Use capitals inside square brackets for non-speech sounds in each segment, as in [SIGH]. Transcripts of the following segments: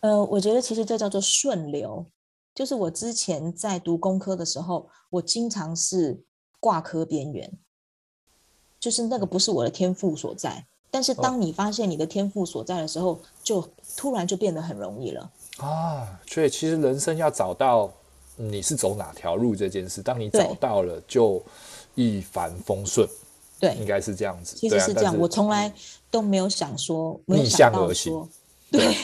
呃，我觉得其实这叫做顺流，就是我之前在读工科的时候，我经常是挂科边缘，就是那个不是我的天赋所在。但是当你发现你的天赋所在的时候，哦、就突然就变得很容易了啊。所以其实人生要找到你是走哪条路这件事，当你找到了，就一帆风顺。对，应该是这样子。其实是这样，我从来都没有想说逆向而行。对对，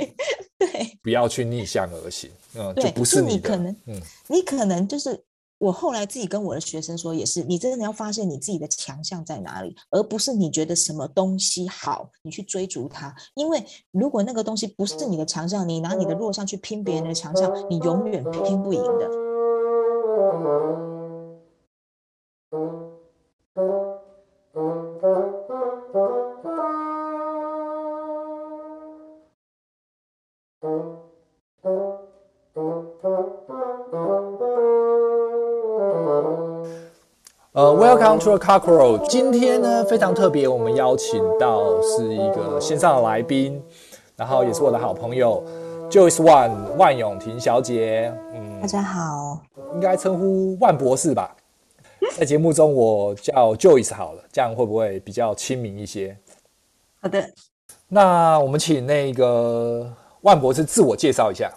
[LAUGHS] 对，不要去逆向而行。嗯，就不是你，你可能，嗯，你可能就是我后来自己跟我的学生说，也是，你真的要发现你自己的强项在哪里，而不是你觉得什么东西好，你去追逐它。因为如果那个东西不是你的强项，你拿你的弱项去拼别人的强项，你永远拼不赢的。呃、uh，Welcome to the Cockerel。今天呢非常特别，我们邀请到是一个线上的来宾，然后也是我的好朋友 Joyce One 万永婷小姐。嗯，大家好，应该称呼万博士吧？在节目中我叫 Joyce 好了，这样会不会比较亲民一些？好的，那我们请那个万博士自我介绍一下。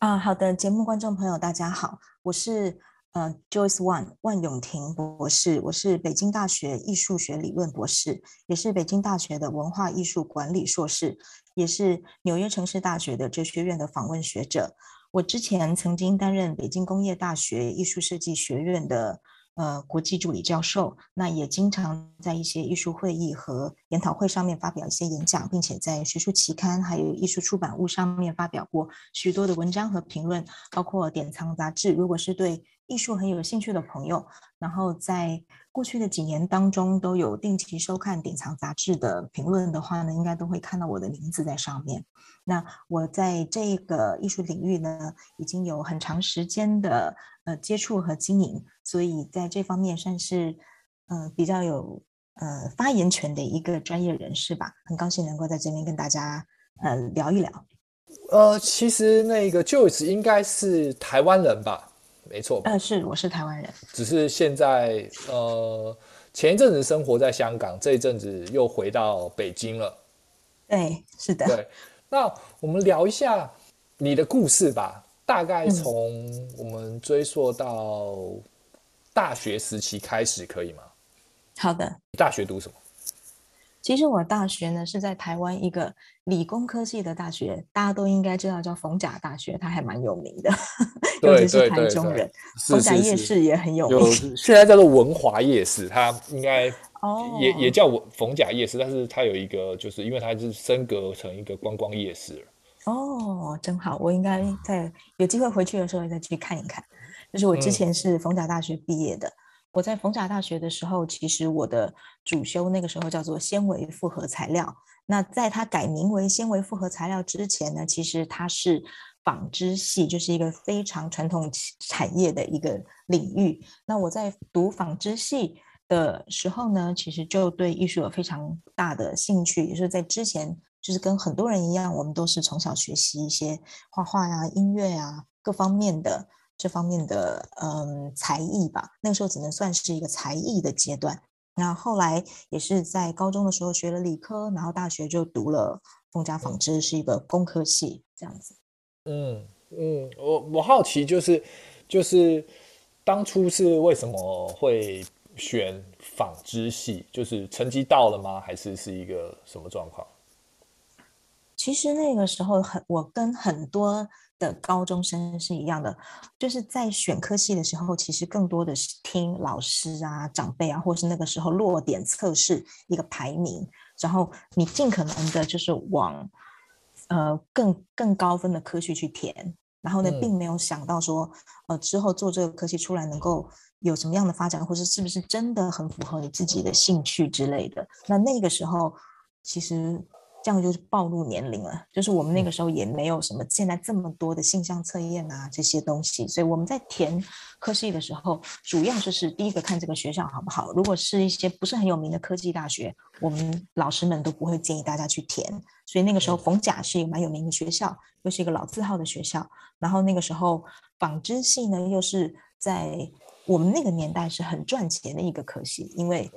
啊，好的，节目观众朋友大家好，我是。呃、，Joyce Wan 万永婷博士，我是北京大学艺术学理论博士，也是北京大学的文化艺术管理硕士，也是纽约城市大学的哲学院的访问学者。我之前曾经担任北京工业大学艺术设计学院的呃国际助理教授，那也经常在一些艺术会议和研讨会上面发表一些演讲，并且在学术期刊还有艺术出版物上面发表过许多的文章和评论，包括典藏杂志。如果是对艺术很有兴趣的朋友，然后在过去的几年当中都有定期收看典藏杂志的评论的话呢，应该都会看到我的名字在上面。那我在这个艺术领域呢，已经有很长时间的呃接触和经营，所以在这方面算是呃比较有呃发言权的一个专业人士吧。很高兴能够在这边跟大家呃聊一聊。呃，其实那个 Joyce 应该是台湾人吧？没错，呃，是，我是台湾人，只是现在呃，前一阵子生活在香港，这一阵子又回到北京了。对，是的。对，那我们聊一下你的故事吧，大概从我们追溯到大学时期开始，可以吗？好的。大学读什么？其实我大学呢是在台湾一个理工科系的大学，大家都应该知道叫逢甲大学，它还蛮有名的，[LAUGHS] 尤其是台中人，逢甲夜市也很有名。有现在叫做文华夜市，它应该哦也也叫逢甲夜市，但是它有一个就是因为它是升格成一个观光夜市了。哦，真好，我应该在有机会回去的时候再去看一看。就是我之前是逢甲大学毕业的。嗯我在逢甲大学的时候，其实我的主修那个时候叫做纤维复合材料。那在它改名为纤维复合材料之前呢，其实它是纺织系，就是一个非常传统产业的一个领域。那我在读纺织系的时候呢，其实就对艺术有非常大的兴趣，也是在之前，就是跟很多人一样，我们都是从小学习一些画画呀、音乐啊各方面的。这方面的嗯才艺吧，那个时候只能算是一个才艺的阶段。那后，后来也是在高中的时候学了理科，然后大学就读了凤家纺织，是一个工科系这样子。嗯嗯，我我好奇就是就是当初是为什么会选纺织系？就是成绩到了吗？还是是一个什么状况？其实那个时候很，我跟很多。的高中生是一样的，就是在选科系的时候，其实更多的是听老师啊、长辈啊，或是那个时候落点测试一个排名，然后你尽可能的就是往呃更更高分的科系去填，然后呢，并没有想到说呃之后做这个科系出来能够有什么样的发展，或是是不是真的很符合你自己的兴趣之类的。那那个时候其实。这样就是暴露年龄了。就是我们那个时候也没有什么现在这么多的性向测验啊这些东西，所以我们在填科系的时候，主要就是第一个看这个学校好不好。如果是一些不是很有名的科技大学，我们老师们都不会建议大家去填。所以那个时候逢甲是一个蛮有名的学校，又是一个老字号的学校。然后那个时候纺织系呢，又是在我们那个年代是很赚钱的一个科系，因为。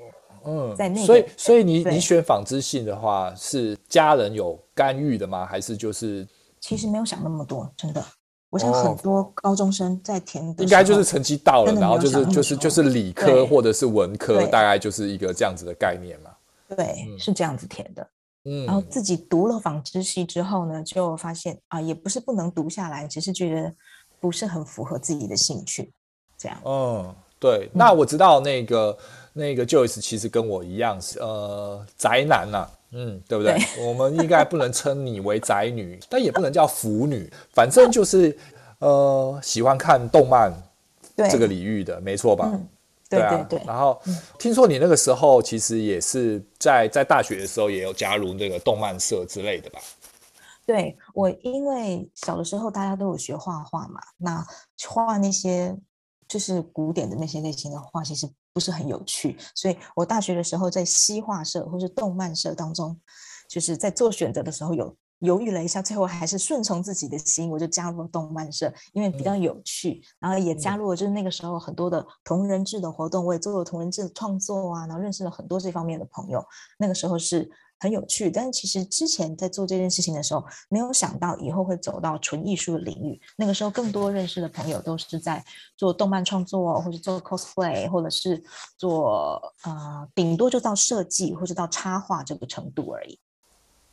嗯，在那个、所以所以你你选纺织系的话，是家人有干预的吗？还是就是其实没有想那么多，真的。我想很多高中生在填的、哦、应该就是成绩到了，然后就是就是就是理科或者是文科，大概就是一个这样子的概念嘛。对，嗯、是这样子填的。嗯，然后自己读了纺织系之后呢，就发现啊，也不是不能读下来，只是觉得不是很符合自己的兴趣，这样。嗯，对。那我知道那个。那个 Joyce 其实跟我一样是呃宅男呐、啊，嗯，对不对？对我们应该不能称你为宅女，但也不能叫腐女，反正就是呃喜欢看动漫这个领域的，没错吧？嗯、对，对啊，对对。然后、嗯、听说你那个时候其实也是在在大学的时候也有加入那个动漫社之类的吧？对，我因为小的时候大家都有学画画嘛，那画那些就是古典的那些类型的画，其实。不是很有趣，所以我大学的时候在西画社或是动漫社当中，就是在做选择的时候有犹豫了一下，最后还是顺从自己的心，我就加入了动漫社，因为比较有趣，然后也加入了就是那个时候很多的同人志的活动，我也做了同人志的创作啊，然后认识了很多这方面的朋友，那个时候是。很有趣，但是其实之前在做这件事情的时候，没有想到以后会走到纯艺术的领域。那个时候，更多认识的朋友都是在做动漫创作，或者做 cosplay，或者是做呃，顶多就到设计或者到插画这个程度而已。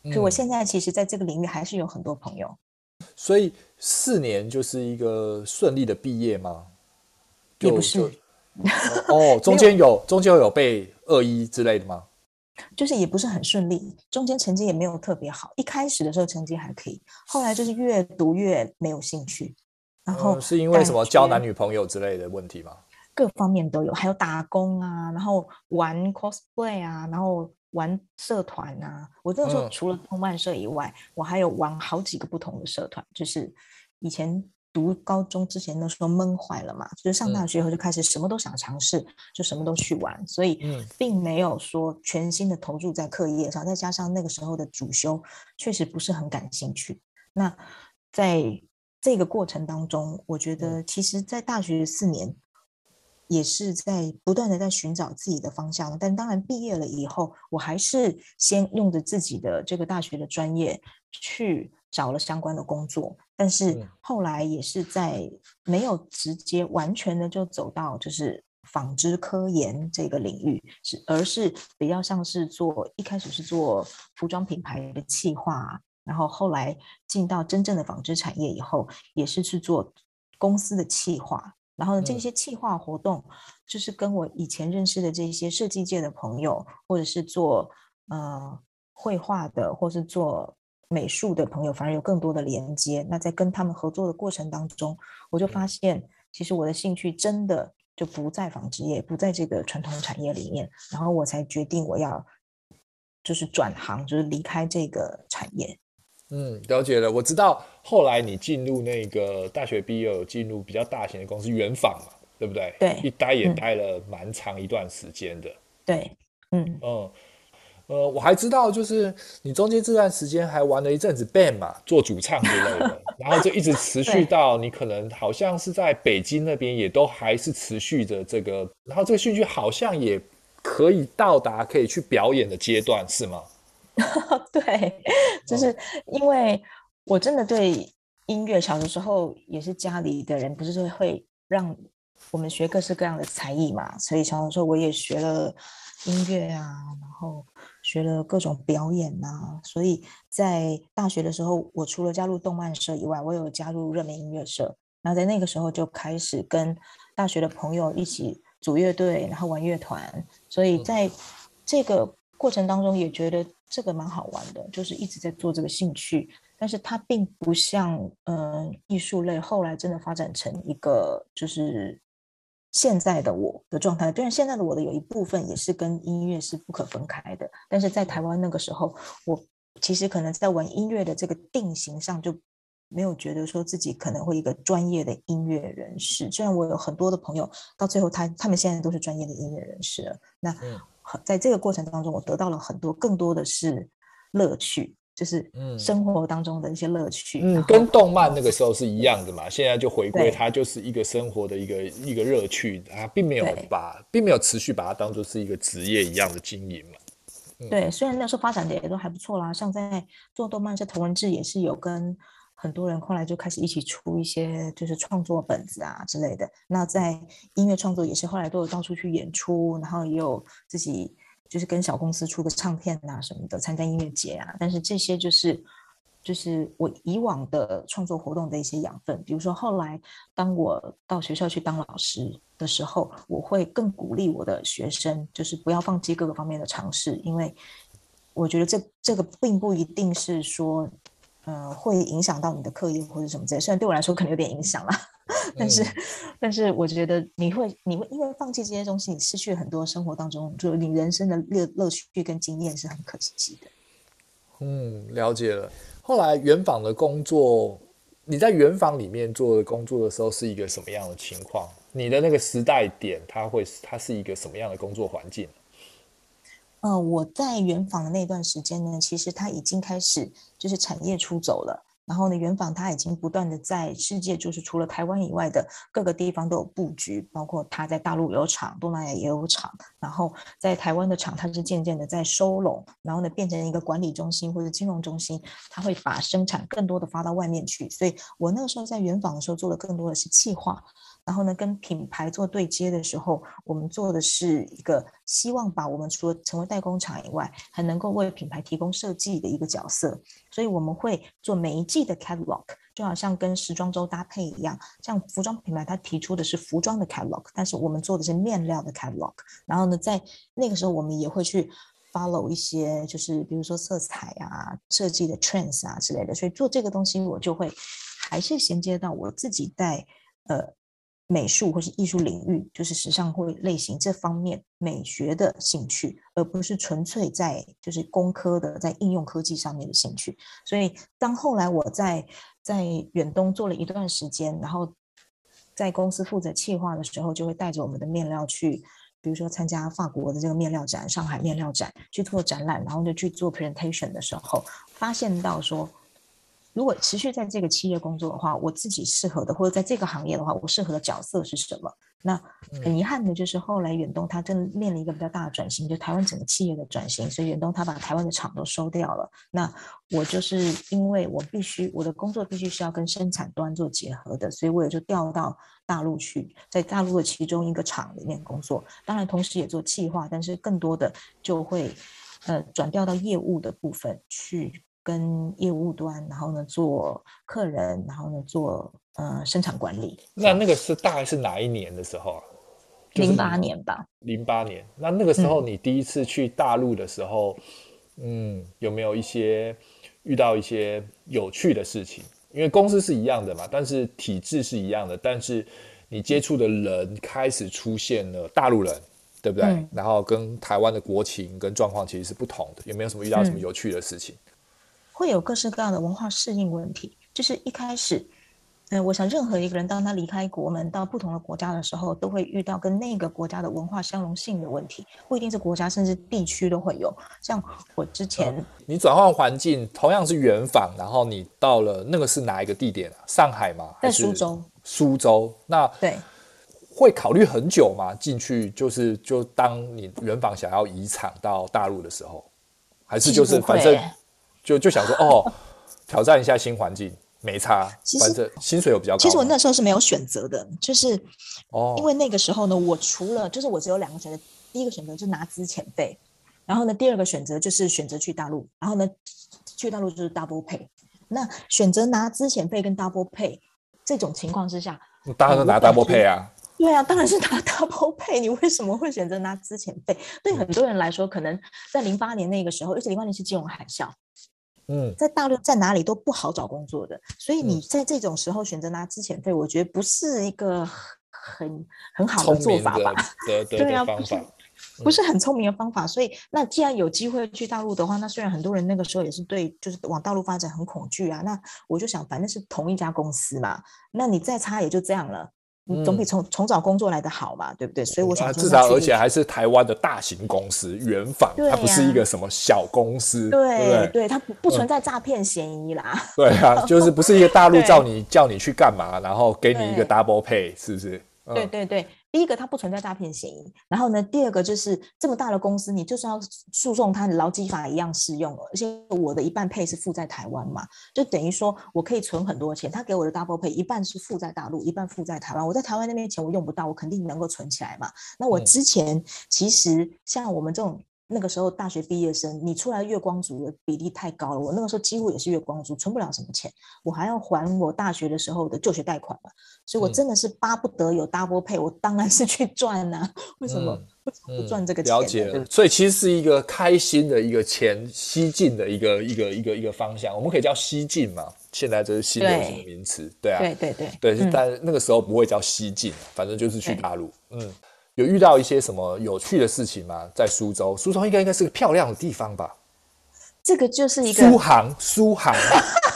所以我现在其实在这个领域还是有很多朋友。嗯、所以四年就是一个顺利的毕业吗？也不是。哦，[LAUGHS] 中间有中间有被恶意之类的吗？就是也不是很顺利，中间成绩也没有特别好。一开始的时候成绩还可以，后来就是越读越没有兴趣。然后、嗯、是因为什么交男女朋友之类的问题吗？各方面都有，还有打工啊，然后玩 cosplay 啊，然后玩社团啊。我那个时候除了动漫社以外，嗯、我还有玩好几个不同的社团，就是以前。读高中之前的时候闷坏了嘛，就是上大学以后就开始什么都想尝试，嗯、就什么都去玩，所以并没有说全心的投入在课业上。再加上那个时候的主修确实不是很感兴趣。那在这个过程当中，我觉得其实，在大学四年也是在不断的在寻找自己的方向。但当然毕业了以后，我还是先用着自己的这个大学的专业去找了相关的工作。但是后来也是在没有直接完全的就走到就是纺织科研这个领域，是而是比较像是做一开始是做服装品牌的企划，然后后来进到真正的纺织产业以后，也是去做公司的企划，然后呢这些企划活动就是跟我以前认识的这些设计界的朋友，或者是做呃绘画的，或是做。美术的朋友反而有更多的连接。那在跟他们合作的过程当中，我就发现，其实我的兴趣真的就不在纺织业，不在这个传统产业里面。然后我才决定我要就是转行，就是离开这个产业。嗯，了解了。我知道后来你进入那个大学毕业，有进入比较大型的公司原纺嘛，对不对？对，一待也待了蛮长一段时间的。对，嗯嗯。呃，我还知道，就是你中间这段时间还玩了一阵子 band 嘛，做主唱之类的，[LAUGHS] 然后就一直持续到你可能好像是在北京那边，也都还是持续着这个，然后这个兴趣好像也可以到达可以去表演的阶段，是吗？[LAUGHS] 对，就是因为我真的对音乐，小的时候也是家里的人不是会让我们学各式各样的才艺嘛，所以小的时候我也学了音乐啊，然后。学了各种表演呐、啊，所以在大学的时候，我除了加入动漫社以外，我有加入热门音乐社。然后在那个时候就开始跟大学的朋友一起组乐队，然后玩乐团。所以在这个过程当中，也觉得这个蛮好玩的，就是一直在做这个兴趣。但是它并不像嗯、呃、艺术类，后来真的发展成一个就是。现在的我的状态，虽然现在的我的有一部分也是跟音乐是不可分开的。但是在台湾那个时候，我其实可能在玩音乐的这个定型上就没有觉得说自己可能会一个专业的音乐人士。虽然我有很多的朋友，到最后他他们现在都是专业的音乐人士了。那在这个过程当中，我得到了很多，更多的是乐趣。就是生活当中的一些乐趣，嗯，跟动漫那个时候是一样的嘛。现在就回归，它就是一个生活的一个一个乐趣啊，并没有把，并没有持续把它当做是一个职业一样的经营嘛。嗯、对，虽然那时候发展的也都还不错啦，像在做动漫，这头文字也是有跟很多人后来就开始一起出一些就是创作本子啊之类的。那在音乐创作也是后来都有到处去演出，然后也有自己。就是跟小公司出个唱片啊什么的，参加音乐节啊，但是这些就是就是我以往的创作活动的一些养分。比如说后来当我到学校去当老师的时候，我会更鼓励我的学生，就是不要放弃各个方面的尝试，因为我觉得这这个并不一定是说。呃，会影响到你的课业或者什么之类，虽然对我来说可能有点影响啦，[LAUGHS] 但是，嗯、但是我觉得你会，你会因为放弃这些东西，你失去了很多生活当中，就你人生的乐乐趣跟经验是很可惜的。嗯，了解了。后来圆坊的工作，你在圆坊里面做的工作的时候是一个什么样的情况？你的那个时代点，它会，它是一个什么样的工作环境？呃，我在圆坊的那段时间呢，其实它已经开始就是产业出走了。然后呢，原纺它已经不断的在世界，就是除了台湾以外的各个地方都有布局，包括它在大陆有厂，东南亚也有厂。然后在台湾的厂，它是渐渐的在收拢，然后呢，变成一个管理中心或者金融中心，它会把生产更多的发到外面去。所以我那个时候在原纺的时候，做的更多的是企划。然后呢，跟品牌做对接的时候，我们做的是一个希望把我们除了成为代工厂以外，还能够为品牌提供设计的一个角色。所以我们会做每一季的 catalog，就好像跟时装周搭配一样。像服装品牌，它提出的是服装的 catalog，但是我们做的是面料的 catalog。然后呢，在那个时候，我们也会去 follow 一些，就是比如说色彩啊、设计的 trends 啊之类的。所以做这个东西，我就会还是衔接到我自己在呃。美术或是艺术领域，就是时尚或类型这方面美学的兴趣，而不是纯粹在就是工科的在应用科技上面的兴趣。所以，当后来我在在远东做了一段时间，然后在公司负责企划的时候，就会带着我们的面料去，比如说参加法国的这个面料展、上海面料展去做展览，然后就去做 presentation 的时候，发现到说。如果持续在这个企业工作的话，我自己适合的，或者在这个行业的话，我适合的角色是什么？那很遗憾的就是后来远东它正面临一个比较大的转型，就台湾整个企业的转型，所以远东它把台湾的厂都收掉了。那我就是因为我必须我的工作必须是要跟生产端做结合的，所以我也就调到大陆去，在大陆的其中一个厂里面工作。当然同时也做企划，但是更多的就会呃转调到业务的部分去。跟业务端，然后呢做客人，然后呢做呃生产管理。那那个是大概是哪一年的时候啊？零八年吧。零八年。那那个时候你第一次去大陆的时候，嗯，嗯，有没有一些遇到一些有趣的事情？因为公司是一样的嘛，但是体制是一样的，但是你接触的人开始出现了大陆人，对不对？嗯，然后跟台湾的国情跟状况其实是不同的。有没有什么遇到什么有趣的事情？嗯会有各式各样的文化适应问题，就是一开始，嗯，我想任何一个人当他离开国门到不同的国家的时候，都会遇到跟那个国家的文化相容性的问题，不一定是国家，甚至地区都会有。像我之前，嗯、你转换环境，同样是圆坊，然后你到了那个是哪一个地点啊？上海吗？在苏州。苏州，那对，会考虑很久吗？进去就是就当你圆坊想要移厂到大陆的时候，还是就是反正。就就想说哦，[LAUGHS] 挑战一下新环境，没差，反正薪水有比较高。其实我那时候是没有选择的，就是哦，因为那个时候呢，我除了就是我只有两个选择，第一个选择就是拿资遣费，然后呢，第二个选择就是选择去大陆，然后呢，去大陆就是 double pay。那选择拿资遣费跟 double pay 这种情况之下，当然是拿 double pay 啊。对啊，当然是拿 [LAUGHS] double pay。你为什么会选择拿资遣费？对很多人来说，可能在零八年那个时候，而且零八年是金融海啸。嗯，在大陆在哪里都不好找工作的，所以你在这种时候选择拿资遣费，我觉得不是一个很 [LAUGHS] 很好的做法吧？[LAUGHS] 对啊，方法。不是很聪明的方法。所以，那既然有机会去大陆的话，那虽然很多人那个时候也是对，就是往大陆发展很恐惧啊。那我就想，反正是同一家公司嘛，那你再差也就这样了。你总比重重找工作来的好嘛，对不对？所以我想至少，而且还是台湾的大型公司，原访，它不是一个什么小公司，对对，它不不存在诈骗嫌疑啦。[LAUGHS] 对啊，就是不是一个大陆叫你叫你去干嘛，然后给你一个 double pay，是不是？对对对。第一个，它不存在诈骗嫌疑。然后呢，第二个就是这么大的公司，你就算要诉讼它，劳基法一样适用。而且我的一半配是付在台湾嘛，就等于说我可以存很多钱。他给我的 double pay 一半是付在大陆，一半付在台湾。我在台湾那边钱我用不到，我肯定能够存起来嘛。那我之前其实像我们这种。那个时候大学毕业生，你出来月光族的比例太高了。我那个时候几乎也是月光族，存不了什么钱，我还要还我大学的时候的就学贷款嘛。所以我真的是巴不得有 double pay，我当然是去赚呐。为什么？为什么不赚这个钱？了解了，所以其实是一个开心的一个钱西进的一个一个一个一个方向，我们可以叫西进嘛。现在这是新的什么名词？对啊，对对对对，但那个时候不会叫西进，反正就是去大陆。嗯。有遇到一些什么有趣的事情吗？在苏州，苏州应该应该是个漂亮的地方吧？这个就是一个苏杭，苏杭。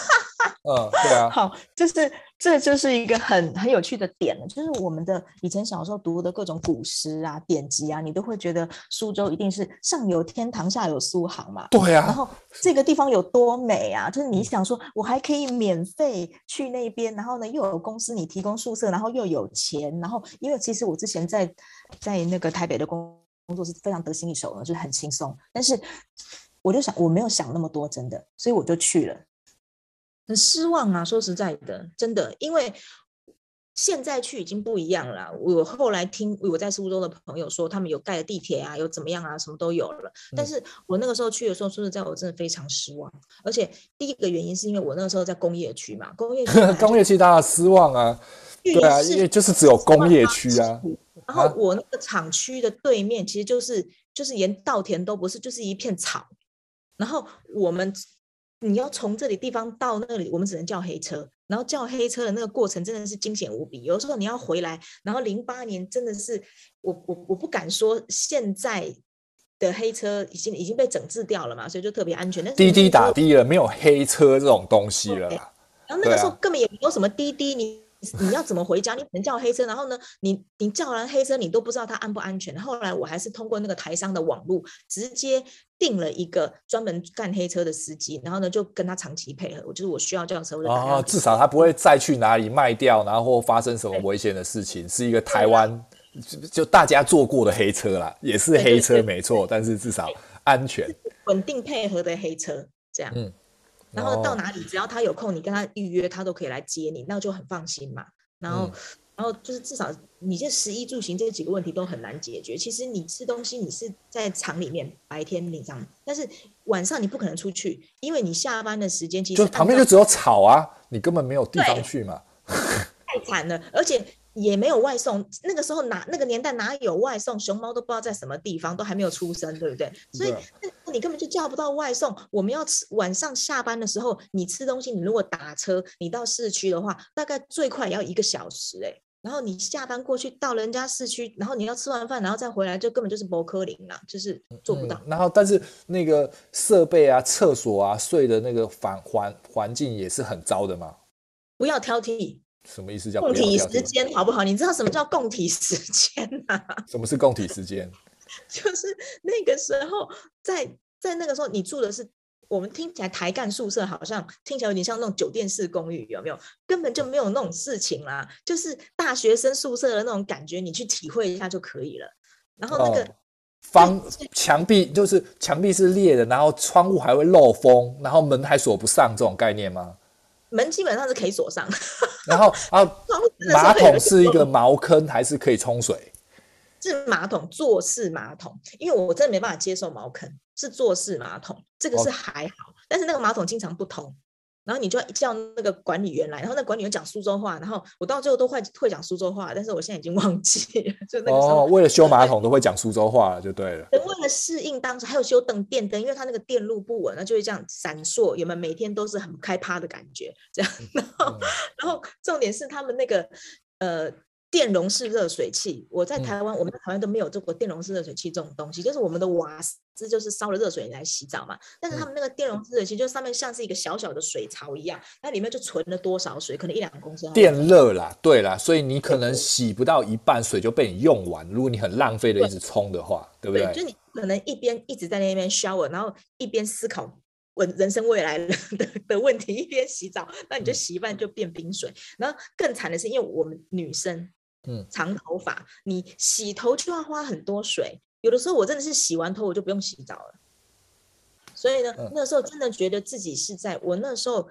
[LAUGHS] 嗯，对啊。好，就是这就是一个很很有趣的点了，就是我们的以前小时候读的各种古诗啊、典籍啊，你都会觉得苏州一定是上有天堂，下有苏杭嘛。对啊。然后这个地方有多美啊！就是你想说，我还可以免费去那边，然后呢又有公司你提供宿舍，然后又有钱，然后因为其实我之前在在那个台北的工工作是非常得心应手的，就是很轻松。但是我就想，我没有想那么多，真的，所以我就去了。很失望啊！说实在的，真的，因为现在去已经不一样了。我后来听我在苏州的朋友说，他们有盖了地铁啊，有怎么样啊，什么都有了。但是我那个时候去的时候，说实在，我真的非常失望。而且第一个原因是因为我那个时候在工业区嘛，工业区 [LAUGHS] 工业区大家失望啊，对啊，因为就是只有工业区啊。然后我那个厂区的对面，其实就是就是连稻田都不是，就是一片草。然后我们。你要从这里地方到那里，我们只能叫黑车，然后叫黑车的那个过程真的是惊险无比。有时候你要回来，然后零八年真的是我我我不敢说现在的黑车已经已经被整治掉了嘛，所以就特别安全。但是滴滴打的了，没有黑车这种东西了。然后那个时候根本也没有什么滴滴，你。你要怎么回家？你可能叫黑车，然后呢，你你叫完黑车，你都不知道它安不安全。后来我还是通过那个台商的网络，直接订了一个专门干黑车的司机，然后呢就跟他长期配合。我就是我需要叫车，我就哦，至少他不会再去哪里卖掉，然后或发生什么危险的事情。是一个台湾就大家坐过的黑车啦，也是黑车没错，但是至少安全，稳定配合的黑车这样。嗯。然后到哪里，只要他有空，你跟他预约，他都可以来接你，那就很放心嘛。然后，嗯、然后就是至少你这食衣住行这几个问题都很难解决。其实你吃东西，你是在厂里面白天你这样，但是晚上你不可能出去，因为你下班的时间其实就旁边就只有草啊，你根本没有地方去嘛。太惨了，而且。也没有外送，那个时候哪那个年代哪有外送？熊猫都不知道在什么地方，都还没有出生，对不对？所以那你根本就叫不到外送。我们要吃晚上下班的时候，你吃东西，你如果打车，你到市区的话，大概最快也要一个小时哎。然后你下班过去到人家市区，然后你要吃完饭，然后再回来，就根本就是博科林了，就是做不到。嗯、然后但是那个设备啊、厕所啊、睡的那个环环环境也是很糟的嘛。不要挑剔。什么意思叫共体时间好不好？你知道什么叫共体时间吗？[LAUGHS] 什么是共体时间？就是那个时候，在在那个时候，你住的是我们听起来台干宿舍，好像听起来有点像那种酒店式公寓，有没有？根本就没有那种事情啦，就是大学生宿舍的那种感觉，你去体会一下就可以了。然后那个方墙壁就是墙壁是裂的，然后窗户还会漏风，然后门还锁不上，这种概念吗？门基本上是可以锁上，[LAUGHS] 然后啊，[LAUGHS] 马桶是一个茅坑还是可以冲水？是马桶，坐式马桶，因为我真的没办法接受茅坑，是坐式马桶，这个是还好，哦、但是那个马桶经常不通。然后你就要叫那个管理员来，然后那管理员讲苏州话，然后我到最后都会会讲苏州话，但是我现在已经忘记了。[LAUGHS] 就那个时候，哦，为了修马桶都会讲苏州话了，就对了。为了适应当时，还有修灯电灯，因为它那个电路不稳，那就会这样闪烁，有没有？每天都是很开趴的感觉，这样。[LAUGHS] 然后，嗯、然后重点是他们那个呃电容式热水器，我在台湾，嗯、我们在台湾都没有做过电容式热水器这种东西，就是我们的瓦斯就是烧了热水来洗澡嘛。但是他们那个电容式热水器，就上面像是一个小小的水槽一样，那里面就存了多少水，可能一两公升。电热啦，对啦，所以你可能洗不到一半水就被你用完。如果你很浪费的一直冲的话，对，对不对？对，就你可能一边一直在那边 shower，然后一边思考问人生未来的 [LAUGHS] 的问题，一边洗澡，那你就洗一半就变冰水。嗯、然后更惨的是，因为我们女生。嗯，长头发，你洗头就要花很多水。有的时候我真的是洗完头我就不用洗澡了。所以呢，嗯、那时候真的觉得自己是在我那时候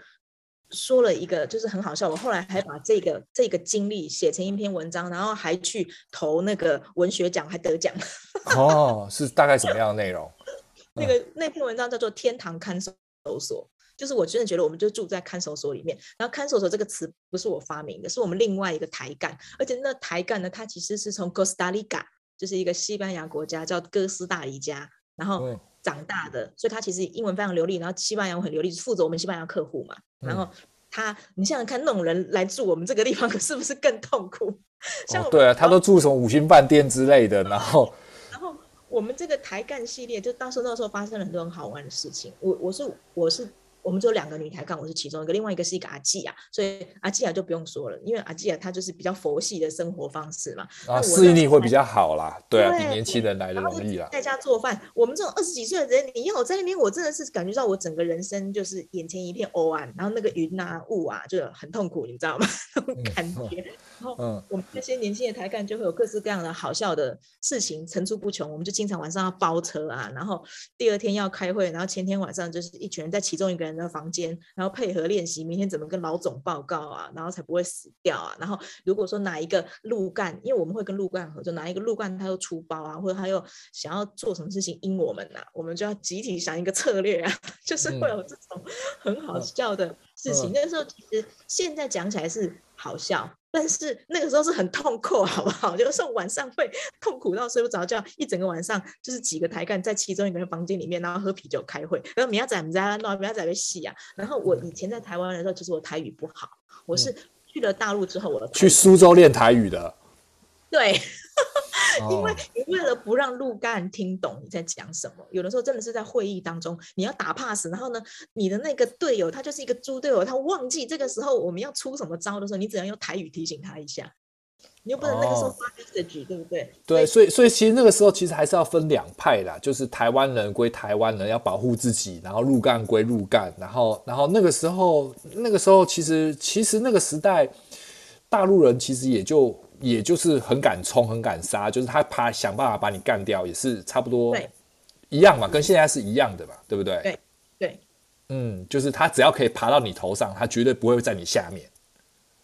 说了一个，就是很好笑。我后来还把这个这个经历写成一篇文章，然后还去投那个文学奖，还得奖。[LAUGHS] 哦，是大概什么样的内容？[LAUGHS] 那个那篇文章叫做《天堂看守所》。就是我真的觉得，我们就住在看守所里面。然后看守所这个词不是我发明的，是我们另外一个台干。而且那台干呢，它其实是从哥斯达黎加，就是一个西班牙国家叫哥斯达黎加，然后长大的。所以他其实英文非常流利，然后西班牙文很流利，负责我们西班牙客户嘛。然后他，你想想看，那种人来住我们这个地方，[LAUGHS] 可是不是更痛苦？像对啊，他都住什么五星饭店之类的，然后然后我们这个台干系列，就当时那时候发生了很多很好玩的事情。我我是我是。我们只有两个女抬杠，我是其中一个，另外一个是一个阿季亚，所以阿季亚就不用说了，因为阿季亚她就是比较佛系的生活方式嘛，啊，适应力会比较好啦，对啊，比年轻人来的容易啊。在家做饭，我们这种二十几岁的人，你要我在那边，我真的是感觉到我整个人生就是眼前一片黑暗，然后那个云啊雾啊就很痛苦，你知道吗？[LAUGHS] 那种感觉。嗯然后，嗯，我们这些年轻的台干就会有各式各样的好笑的事情层出不穷。我们就经常晚上要包车啊，然后第二天要开会，然后前天晚上就是一群人在其中一个人的房间，然后配合练习明天怎么跟老总报告啊，然后才不会死掉啊。然后如果说哪一个路干，因为我们会跟路干合作，哪一个路干他又出包啊，或者他又想要做什么事情阴我们啊，我们就要集体想一个策略啊，[LAUGHS] 就是会有这种很好笑的事情。嗯嗯、那时候其实现在讲起来是好笑。但是那个时候是很痛苦，[LAUGHS] 好不好？就是晚上会痛苦到睡不着觉，一整个晚上就是几个台干在其中一个人房间里面，然后喝啤酒开会。然后明仔不在，那明仔被戏啊。然后我以前在台湾的时候，其实我台语不好，我是去了大陆之后，我去苏州练台语的。对。因为你为了不让路干听懂你在讲什么，有的时候真的是在会议当中，你要打 pass，然后呢，你的那个队友他就是一个猪队友，他忘记这个时候我们要出什么招的时候，你只能用台语提醒他一下，你又不能那个时候发 message，对不对？对，所以所以其实那个时候其实还是要分两派啦，就是台湾人归台湾人，要保护自己，然后路干归路干，然后然后那个时候那个时候其实其实那个时代，大陆人其实也就。也就是很敢冲、很敢杀，就是他怕想办法把你干掉，也是差不多一样嘛，跟现在是一样的嘛，对不对？对对，嗯，就是他只要可以爬到你头上，他绝对不会在你下面。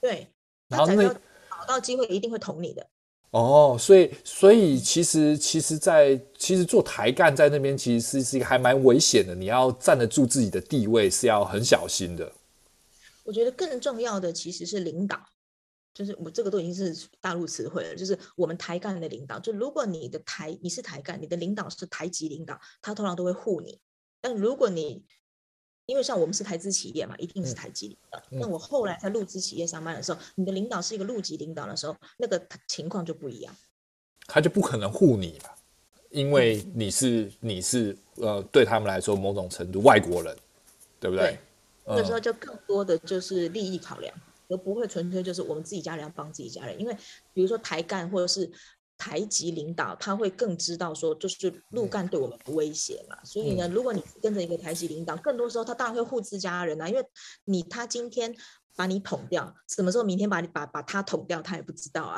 对，然后那找到机会一定会捅你的。哦，所以所以其实其实在，在其实做台干在那边其实是是一个还蛮危险的，你要站得住自己的地位是要很小心的。我觉得更重要的其实是领导。就是我这个都已经是大陆词汇了，就是我们台干的领导，就如果你的台你是台干，你的领导是台籍领导，他通常都会护你。但如果你因为像我们是台资企业嘛，一定是台籍领导。那、嗯、我后来在陆资企业上班的时候，你的领导是一个陆籍领导的时候，那个情况就不一样。他就不可能护你嘛，因为你是你是呃对他们来说某种程度外国人，对不对？对那时候就更多的就是利益考量。而不会纯粹就是我们自己家人要帮自己家人，因为比如说台干或者是台籍领导，他会更知道说，就是路干对我们不威胁嘛。所以呢，如果你跟着一个台籍领导，更多时候他当然会护自家人啊，因为你他今天把你捅掉，什么时候明天把你把把他捅掉，他也不知道啊。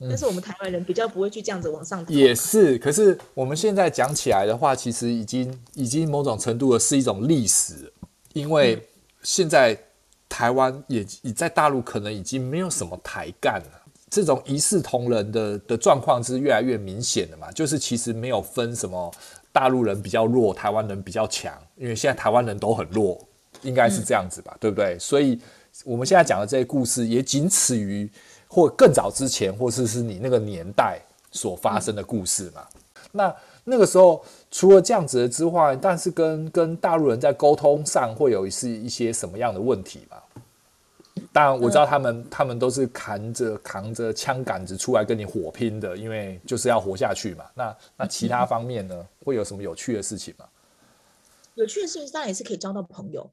但是我们台湾人比较不会去这样子往上。也是，可是我们现在讲起来的话，其实已经已经某种程度的是一种历史，因为现在。台湾也已在大陆可能已经没有什么台干了，这种一视同仁的的状况是越来越明显的嘛。就是其实没有分什么大陆人比较弱，台湾人比较强，因为现在台湾人都很弱，应该是这样子吧，嗯、对不对？所以我们现在讲的这些故事也仅此于或更早之前，或是是你那个年代所发生的故事嘛。嗯、那。那个时候，除了这样子的之外，但是跟跟大陆人在沟通上会有是一些什么样的问题吗？当然我知道他们、嗯、他们都是扛着扛着枪杆子出来跟你火拼的，因为就是要活下去嘛。那那其他方面呢，嗯、[LAUGHS] 会有什么有趣的事情吗？有趣的事情当然也是可以交到朋友，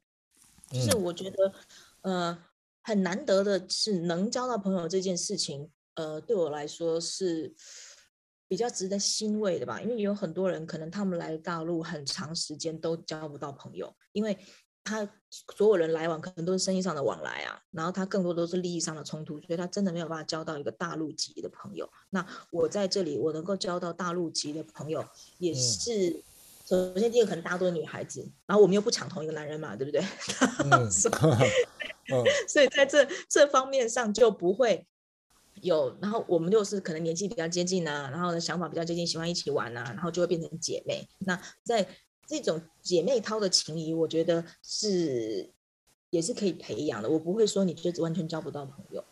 就是我觉得、嗯、呃很难得的是能交到朋友这件事情，呃对我来说是比较值得欣慰的吧。因为有很多人可能他们来大陆很长时间都交不到朋友，因为。他所有人来往可能都是生意上的往来啊，然后他更多都是利益上的冲突，所以他真的没有办法交到一个大陆籍的朋友。那我在这里，我能够交到大陆籍的朋友，也是、嗯、首先第一个可能大多女孩子，然后我们又不抢同一个男人嘛，对不对？[LAUGHS] [LAUGHS] [LAUGHS] 所以在这这方面上就不会有。然后我们就是可能年纪比较接近啊，然后呢想法比较接近，喜欢一起玩啊，然后就会变成姐妹。那在这种姐妹淘的情谊，我觉得是也是可以培养的。我不会说你就完全交不到朋友，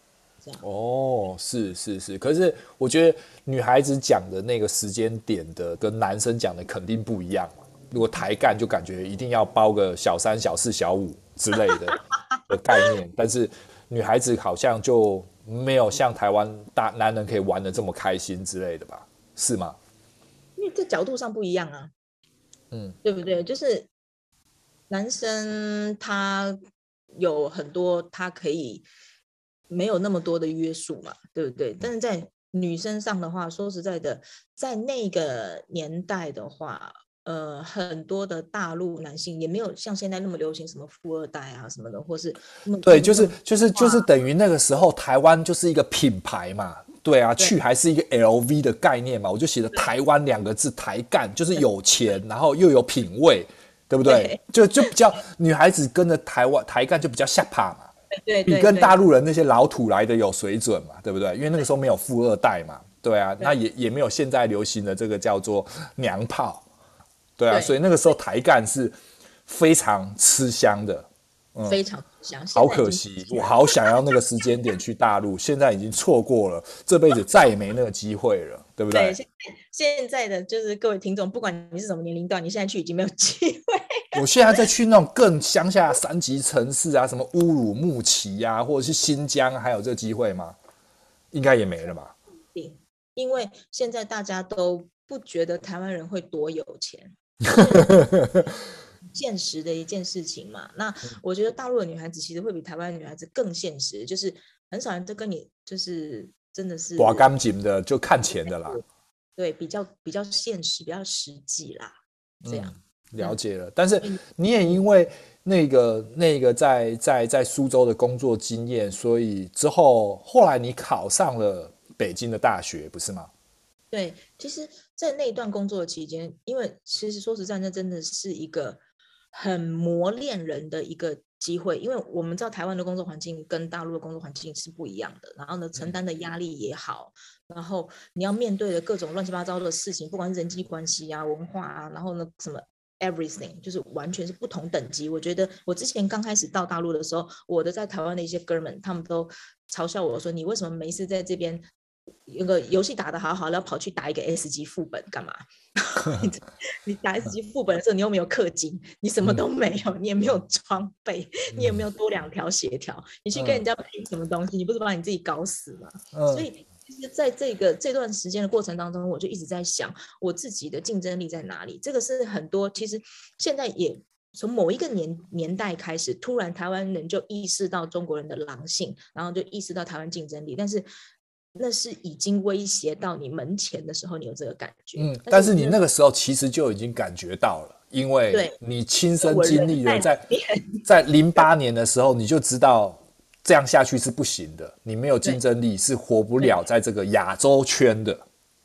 这样。哦，是是是。可是我觉得女孩子讲的那个时间点的，跟男生讲的肯定不一样。如果抬干就感觉一定要包个小三、小四、小五之类的 [LAUGHS] 的概念，但是女孩子好像就没有像台湾大男人可以玩的这么开心之类的吧？是吗？因为这角度上不一样啊。嗯，对不对？就是男生他有很多，他可以没有那么多的约束嘛，对不对？但是在女生上的话，说实在的，在那个年代的话，呃，很多的大陆男性也没有像现在那么流行什么富二代啊什么的，或是对，就是就是就是等于那个时候台湾就是一个品牌嘛。对啊，去还是一个 LV 的概念嘛，我就写了台湾两个字，台干就是有钱，然后又有品味，对不对？就就比较女孩子跟着台湾台干就比较下怕嘛，对，比跟大陆人那些老土来的有水准嘛，对不对？因为那个时候没有富二代嘛，对啊，那也也没有现在流行的这个叫做娘炮，对啊，所以那个时候台干是非常吃香的。嗯非常想、嗯，好可惜，我好想要那个时间点去大陆，现在已经错过了，这辈子再也没那个机会了，对不对？对，现在的就是各位听众，不管你是什么年龄段，你现在去已经没有机会。我现在再去那种更乡下三级城市啊，什么乌鲁木齐呀、啊，或者是新疆，还有这个机会吗？应该也没了吧？因为现在大家都不觉得台湾人会多有钱。[LAUGHS] 现实的一件事情嘛，那我觉得大陆的女孩子其实会比台湾女孩子更现实，就是很少人都跟你就是真的是刮干净的，就看钱的啦。对，比较比较现实，比较实际啦。这样、嗯、了解了，但是你也因为那个那个在在在苏州的工作经验，所以之后后来你考上了北京的大学，不是吗？对，其实，在那一段工作期间，因为其实说实在，那真的是一个。很磨练人的一个机会，因为我们知道台湾的工作环境跟大陆的工作环境是不一样的，然后呢，承担的压力也好，然后你要面对的各种乱七八糟的事情，不管是人际关系啊、文化啊，然后呢，什么 everything，就是完全是不同等级。我觉得我之前刚开始到大陆的时候，我的在台湾的一些哥们，他们都嘲笑我说：“你为什么没事在这边？”有个游戏打得好好，然后跑去打一个 S 级副本干嘛？[LAUGHS] 你打 S 级副本的时候，你又没有氪金，你什么都没有，你也没有装备，你也没有多两条血条，你去跟人家拼什么东西？你不是把你自己搞死吗？所以，其实在这个这段时间的过程当中，我就一直在想，我自己的竞争力在哪里？这个是很多，其实现在也从某一个年年代开始，突然台湾人就意识到中国人的狼性，然后就意识到台湾竞争力，但是。那是已经威胁到你门前的时候，你有这个感觉。嗯，但是你那个时候其实就已经感觉到了，因为你亲身经历了在在零八年的时候，你就知道这样下去是不行的。你没有竞争力是活不了在这个亚洲圈的，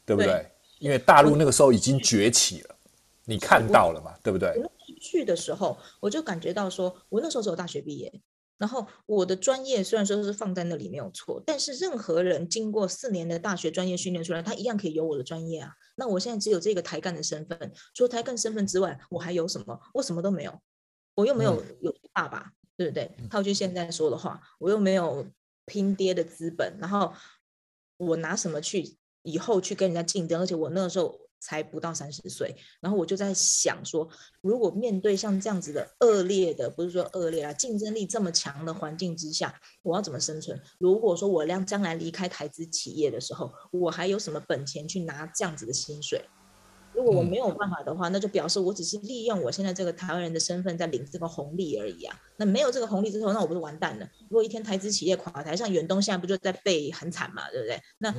对不对？因为大陆那个时候已经崛起了，你看到了嘛，对不对？去的时候我就感觉到说，我那时候只有大学毕业。然后我的专业虽然说是放在那里没有错，但是任何人经过四年的大学专业训练出来，他一样可以有我的专业啊。那我现在只有这个台干的身份，除了台干身份之外，我还有什么？我什么都没有，我又没有有爸爸，对不对？套句现在说的话，我又没有拼爹的资本，然后我拿什么去以后去跟人家竞争？而且我那个时候才不到三十岁，然后我就在想说，如果面对像这样子的恶劣的，不是说恶劣啊，竞争力这么强的环境之下，我要怎么生存？如果说我将将来离开台资企业的时候，我还有什么本钱去拿这样子的薪水？如果我没有办法的话，那就表示我只是利用我现在这个台湾人的身份在领这个红利而已啊。那没有这个红利之后，那我不是完蛋了？如果一天台资企业垮台，像远东现在不就在被很惨嘛，对不对？那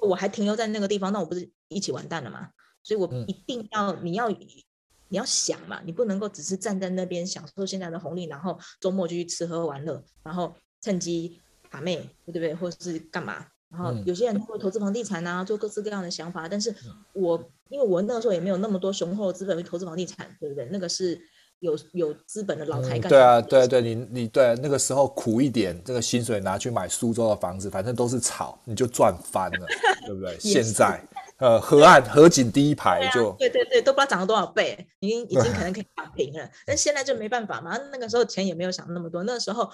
我还停留在那个地方，那我不是一起完蛋了吗？所以我一定要，你要你要想嘛，你不能够只是站在那边享受现在的红利，然后周末就去吃喝玩乐，然后趁机把妹，对不对？或者是干嘛？然后有些人会投资房地产啊，做各式各样的想法。但是我因为我那个时候也没有那么多雄厚的资本去投资房地产，对不对？那个是有有资本的老台干、嗯。对啊，对对，你你对那个时候苦一点，这个薪水拿去买苏州的房子，反正都是炒，你就赚翻了，对不对？[LAUGHS] 现在 [LAUGHS] 呃，河岸河景第一排就对、啊、对对对，都不知道涨了多少倍，已经已经可能可以 [LAUGHS] 打平了。但现在就没办法嘛，那个时候钱也没有想那么多，那个时候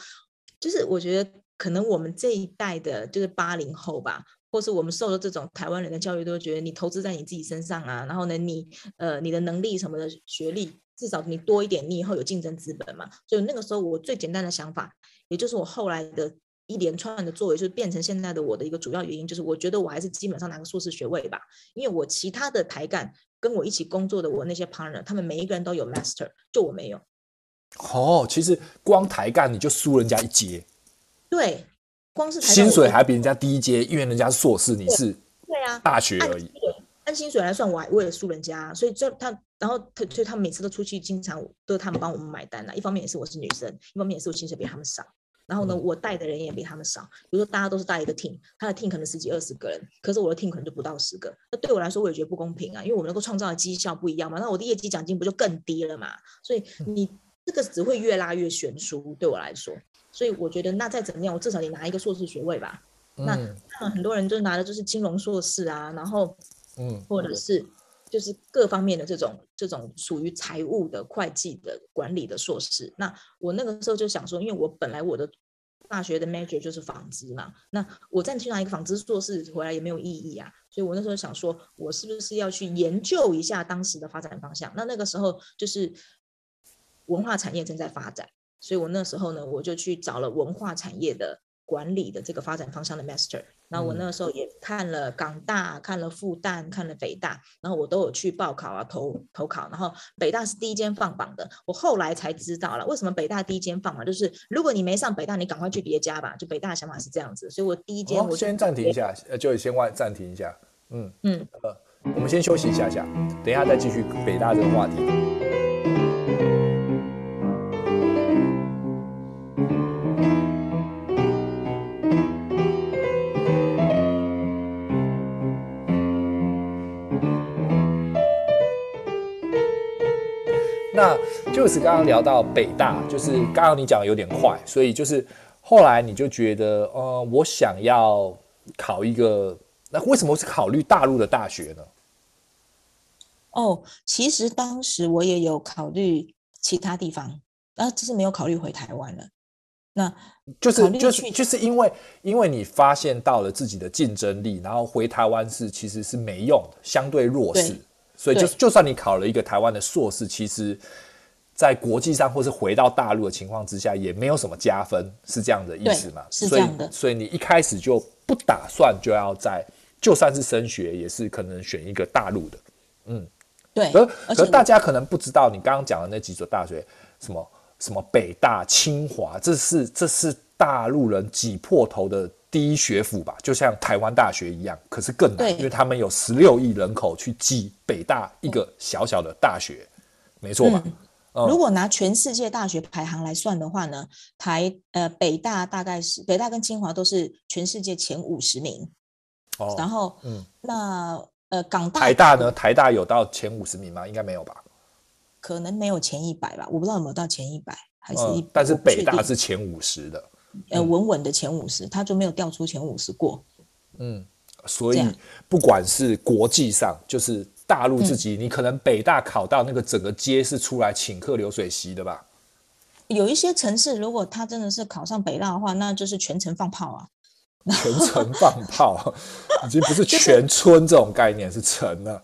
就是我觉得。可能我们这一代的，就是八零后吧，或是我们受了这种台湾人的教育，都觉得你投资在你自己身上啊，然后呢，你呃你的能力什么的，学历至少你多一点，你以后有竞争资本嘛。所以那个时候我最简单的想法，也就是我后来的一连串的作为，就是变成现在的我的一个主要原因，就是我觉得我还是基本上拿个硕士学位吧，因为我其他的台干跟我一起工作的我那些 partner，他们每一个人都有 master，就我没有。哦，其实光台干你就输人家一阶。对，光是薪水还比人家低一阶，因为人家是硕士，你是对啊，大学而已。按，薪水来算，我还为了输人家，所以就他，然后他，所以他每次都出去，经常都是他们帮我们买单啊。一方面也是我是女生，一方面也是我薪水比他们少。然后呢，我带的人也比他们少。比如说大家都是带一个 team，他的 team 可能十几二十个人，可是我的 team 可能就不到十个。那对我来说，我也觉得不公平啊，因为我们能够创造的绩效不一样嘛。那我的业绩奖金不就更低了嘛？所以你这个只会越拉越悬殊，对我来说。所以我觉得，那再怎么样，我至少得拿一个硕士学位吧。嗯、那很多人就拿的就是金融硕士啊，然后，嗯，或者是就是各方面的这种这种属于财务的、会计的、管理的硕士。那我那个时候就想说，因为我本来我的大学的 major 就是纺织嘛，那我再去拿一个纺织硕士回来也没有意义啊。所以我那时候想说，我是不是要去研究一下当时的发展方向？那那个时候就是文化产业正在发展。所以我那时候呢，我就去找了文化产业的管理的这个发展方向的 master。然后我那个时候也看了港大、看了复旦、看了北大，然后我都有去报考啊、投投考。然后北大是第一间放榜的，我后来才知道了为什么北大第一间放榜，就是如果你没上北大，你赶快去别家吧。就北大的想法是这样子，所以我第一间我、哦、先暂停一下，呃，就先外暂停一下，嗯嗯呃，我们先休息一下下，等一下再继续北大这个话题。那就是刚刚聊到北大，就是刚刚你讲的有点快，所以就是后来你就觉得，呃，我想要考一个，那为什么是考虑大陆的大学呢？哦，其实当时我也有考虑其他地方，啊，只是没有考虑回台湾了。那就是就是就是因为因为你发现到了自己的竞争力，然后回台湾是其实是没用的，相对弱势。所以就就算你考了一个台湾的硕士，其实，在国际上或是回到大陆的情况之下，也没有什么加分，是这样的意思吗？是这样的。所以，所以你一开始就不打算就要在，就算是升学，也是可能选一个大陆的。嗯，对。而而大家可能不知道，你刚刚讲的那几所大学，什么什么北大、清华，这是这是大陆人挤破头的。第一学府吧，就像台湾大学一样，可是更难，因为他们有十六亿人口去挤北大一个小小的大学，没错吧？嗯嗯、如果拿全世界大学排行来算的话呢，台呃北大大概是北大跟清华都是全世界前五十名。哦，然后嗯，那呃港大台大呢？台大有到前五十名吗？应该没有吧？可能没有前一百吧，我不知道有没有到前一百，还是一、嗯？但是北大是前五十的。呃，稳稳的前五十，他就没有掉出前五十过。嗯，所以不管是国际上，就是大陆自己，你可能北大考到那个整个街是出来请客流水席的吧？有一些城市，如果他真的是考上北大的话，那就是全城放炮啊！全城放炮，[LAUGHS] 已经不是全村这种概念，是城了。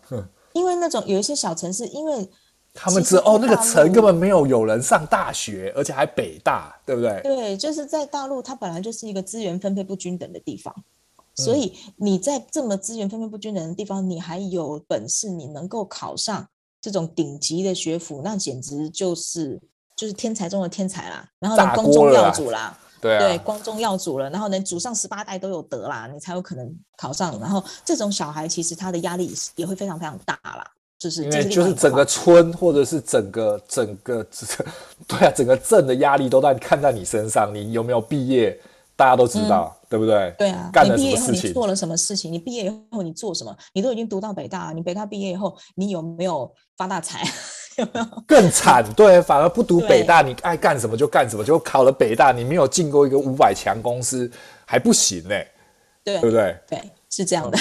因为那种有一些小城市，因为他们知道哦，那个城根本没有有人上大学，而且还北大，对不对？对，就是在大陆，它本来就是一个资源分配不均等的地方，嗯、所以你在这么资源分配不均等的地方，你还有本事，你能够考上这种顶级的学府，那简直就是就是天才中的天才啦，然后呢，光宗耀祖啦。对、啊、对，光宗耀祖了，然后能祖上十八代都有得啦，你才有可能考上。然后这种小孩其实他的压力也会非常非常大啦，就是因为就是整个村或者是整个整个 [LAUGHS] 对啊，整个镇的压力都在看在你身上，你有没有毕业，大家都知道，嗯、对不对？对啊，干了什么事情？你毕业以后你做了什么事情？你毕业以后你做什么？你都已经读到北大，你北大毕业以后你有没有发大财？[LAUGHS] 更惨，对，反而不读北大，你爱干什么就干什么，就考了北大，你没有进过一个五百强公司还不行呢、欸，对，对不对？对，是这样的。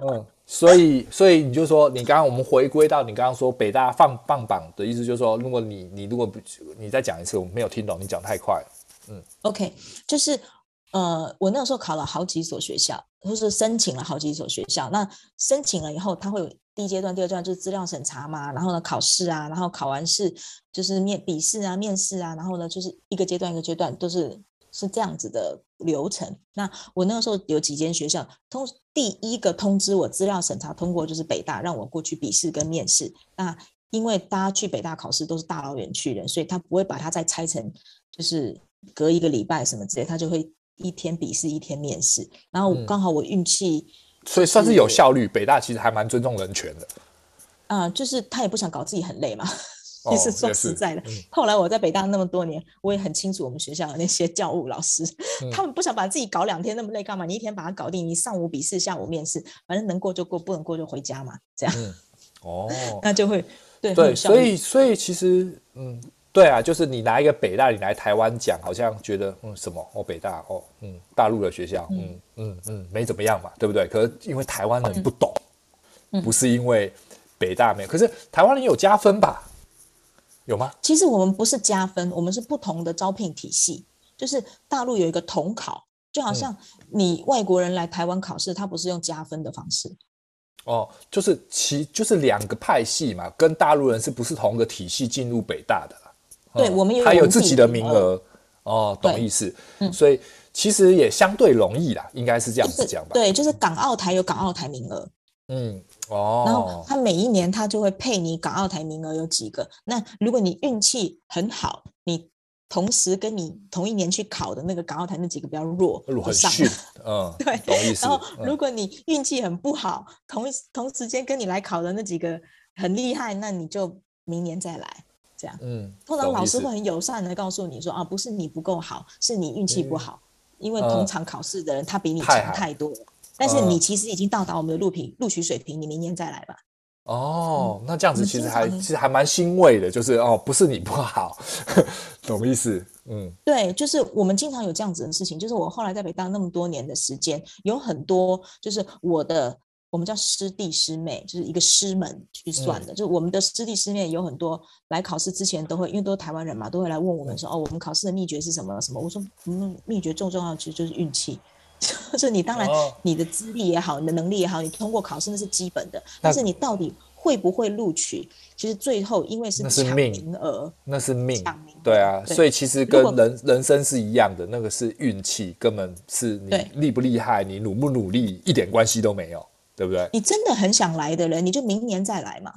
嗯，[LAUGHS] 所以，所以你就说，你刚刚我们回归到你刚刚说北大放棒榜的意思，就是说，如果你你如果不，你再讲一次，我没有听懂，你讲太快了。嗯，OK，就是呃，我那个时候考了好几所学校，就是申请了好几所学校，那申请了以后，他会有。第一阶段、第二阶段就是资料审查嘛，然后呢考试啊，然后考完试就是面笔试啊、面试啊，然后呢就是一个阶段一个阶段都是是这样子的流程。那我那个时候有几间学校通第一个通知我资料审查通过就是北大，让我过去笔试跟面试。那因为大家去北大考试都是大老远去的，所以他不会把它再拆成就是隔一个礼拜什么之类，他就会一天笔试一天面试。然后刚好我运气。嗯所以算是有效率，北大其实还蛮尊重人权的。啊、呃，就是他也不想搞自己很累嘛。其实说实在的，哦嗯、后来我在北大那么多年，我也很清楚我们学校的那些教务老师，嗯、[LAUGHS] 他们不想把自己搞两天那么累干嘛？你一天把它搞定，你上午笔试，下午面试，反正能过就过，不能过就回家嘛，这样。嗯、哦，[LAUGHS] 那就会对对，所以所以其实嗯。对啊，就是你拿一个北大，你来台湾讲，好像觉得嗯什么哦北大哦嗯大陆的学校嗯嗯嗯没怎么样嘛，对不对？可是因为台湾人不懂，嗯、不是因为北大没有，可是台湾人有加分吧？有吗？其实我们不是加分，我们是不同的招聘体系。就是大陆有一个统考，就好像你外国人来台湾考试，他不是用加分的方式。哦，就是其就是两个派系嘛，跟大陆人是不是同个体系进入北大的？对，我们有他有自己的名额哦，懂意思。嗯，所以其实也相对容易啦，应该是这样子讲吧。对，就是港澳台有港澳台名额。嗯，哦。然后他每一年他就会配你港澳台名额有几个。那如果你运气很好，你同时跟你同一年去考的那个港澳台那几个比较弱，很逊。嗯，[LAUGHS] 对。然后如果你运气很不好，同同时间跟你来考的那几个很厉害，那你就明年再来。这样，嗯，通常老师会很友善的告诉你说啊，不是你不够好，是你运气不好，嗯、因为同场考试的人他比你强太多，太但是你其实已经到达我们的录屏录取水平，你明年再来吧。哦，嗯、那这样子其实还其实还蛮欣慰的，就是哦，不是你不好，[LAUGHS] 懂意思？嗯，对，就是我们经常有这样子的事情，就是我后来在北大那么多年的时间，有很多就是我的。我们叫师弟师妹，就是一个师门去算的。嗯、就是我们的师弟师妹有很多来考试之前都会，因为都是台湾人嘛，都会来问我们说：“哦，我们考试的秘诀是什么？什么？”我说：“嗯，秘诀重重要，其实就是运气。[LAUGHS] 就是你当然你的资历也好，你的能力也好，你通过考试那是基本的，但是你到底会不会录取，其实最后因为是抢名额，那是命，抢名对啊。对所以其实跟人人生是一样的，那个是运气，根本是你厉不厉害，你努不努力一点关系都没有。对不对？你真的很想来的人，你就明年再来嘛。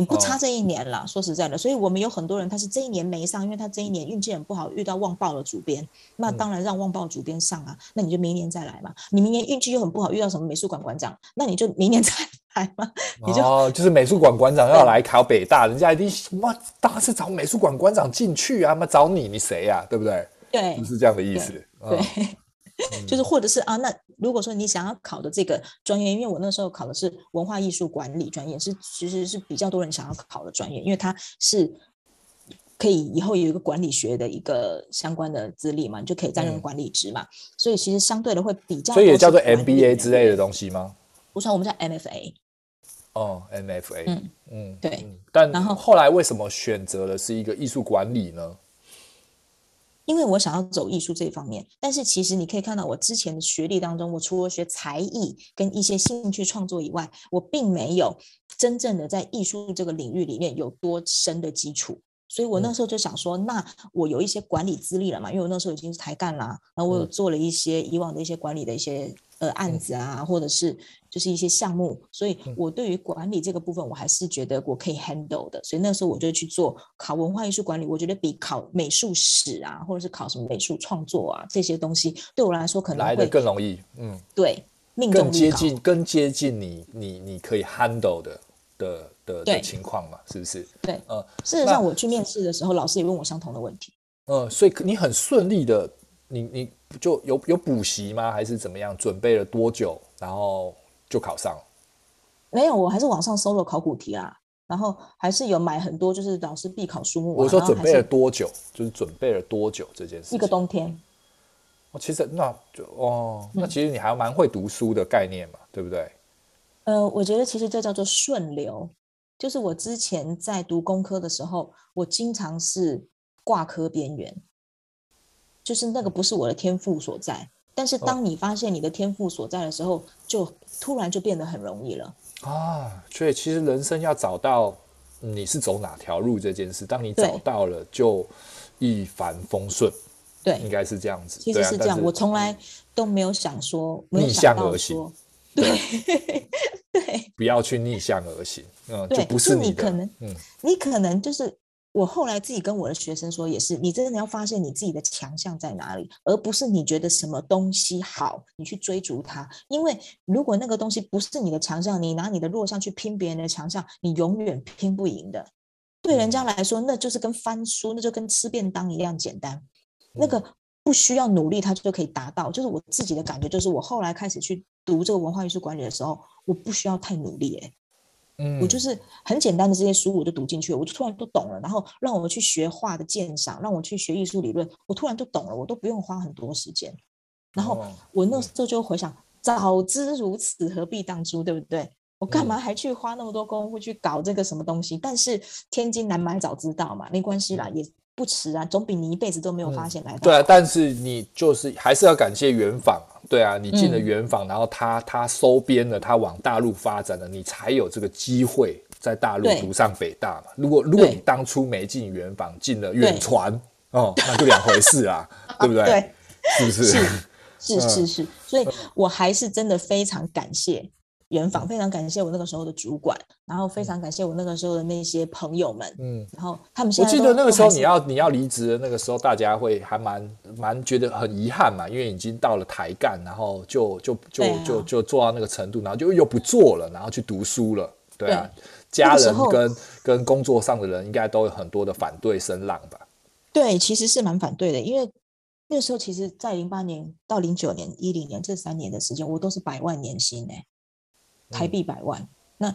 你不差这一年了，哦、说实在的。所以我们有很多人，他是这一年没上，因为他这一年运气很不好，遇到旺报的主编，那当然让旺报主编上啊。嗯、那你就明年再来嘛。你明年运气又很不好，遇到什么美术馆馆长，那你就明年 [LAUGHS] 再来嘛。你就哦，就是美术馆馆长要来考北大，人家一定妈当然是找美术馆馆长进去啊，妈找你，你谁呀、啊？对不对？对，就是这样的意思。对。[LAUGHS] 就是，或者是啊，那如果说你想要考的这个专业，因为我那时候考的是文化艺术管理专业，是其实是比较多人想要考的专业，因为它是可以以后有一个管理学的一个相关的资历嘛，你就可以担任管理职嘛，嗯、所以其实相对的会比较。所以也叫做 MBA 之类的东西吗？不算，我们叫 MFA。哦，MFA，嗯嗯，对。但然后后来为什么选择的是一个艺术管理呢？因为我想要走艺术这一方面，但是其实你可以看到我之前的学历当中，我除了学才艺跟一些兴趣创作以外，我并没有真正的在艺术这个领域里面有多深的基础。所以我那时候就想说，那我有一些管理资历了嘛，因为我那时候已经是台干啦，然后我有做了一些以往的一些管理的一些呃案子啊，或者是就是一些项目，所以我对于管理这个部分，我还是觉得我可以 handle 的。所以那时候我就去做考文化艺术管理，我觉得比考美术史啊，或者是考什么美术创作啊这些东西，对我来说可能会来的更容易。嗯，对，命更接近更接近你你你可以 handle 的。的的的情况嘛，是不是？对，呃，事实上我去面试的时候，老师也问我相同的问题。呃，所以你很顺利的，你你就有有补习吗？还是怎么样？准备了多久，然后就考上？没有，我还是网上搜了考古题啊，然后还是有买很多就是老师必考书目。我说准备了多久，就是准备了多久这件事。一个冬天。哦，其实那就哦，那其实你还蛮会读书的概念嘛，嗯、对不对？呃，我觉得其实这叫做顺流，就是我之前在读工科的时候，我经常是挂科边缘，就是那个不是我的天赋所在。但是当你发现你的天赋所在的时候，就突然就变得很容易了啊。所以其实人生要找到你是走哪条路这件事，当你找到了，就一帆风顺。对，应该是这样子。其实是这样，我从来都没有想说逆向而行。对。[LAUGHS] 对，不要去逆向而行，嗯，就不是你，你可能，嗯，你可能就是我后来自己跟我的学生说，也是，你真的要发现你自己的强项在哪里，而不是你觉得什么东西好，你去追逐它。因为如果那个东西不是你的强项，你拿你的弱项去拼别人的强项，你永远拼不赢的。对人家来说，那就是跟翻书，那就跟吃便当一样简单。那个不需要努力，他就可以达到。就是我自己的感觉，就是我后来开始去。读这个文化艺术管理的时候，我不需要太努力，欸，嗯，我就是很简单的这些书我就读进去了，我就突然都懂了。然后让我去学画的鉴赏，让我去学艺术理论，我突然就懂了，我都不用花很多时间。然后我那时候就回想，早知如此，何必当初，对不对？我干嘛还去花那么多功夫去搞这个什么东西？但是千金难买早知道嘛，没关系啦，也不迟啊，总比你一辈子都没有发现来的。对啊，但是你就是还是要感谢圆坊。对啊，你进了圆坊，嗯、然后他他收编了，他往大陆发展了，你才有这个机会在大陆读上北大嘛。如果如果你当初没进圆坊，进了远传哦，那就两回事啊，[LAUGHS] 对不对？对，是不是？是是是 [LAUGHS] 是，所以我还是真的非常感谢。圆坊非常感谢我那个时候的主管，然后非常感谢我那个时候的那些朋友们，嗯，然后他们现在。我记得那个时候你要你要离职的那个时候，大家会还蛮蛮觉得很遗憾嘛，因为已经到了台干，然后就就就就就，就做到那个程度，然后就又不做了，然后去读书了，对啊，对家人跟跟工作上的人应该都有很多的反对声浪吧？对，其实是蛮反对的，因为那个时候其实，在零八年到零九年、一零年这三年的时间，我都是百万年薪哎、欸。台币百万，那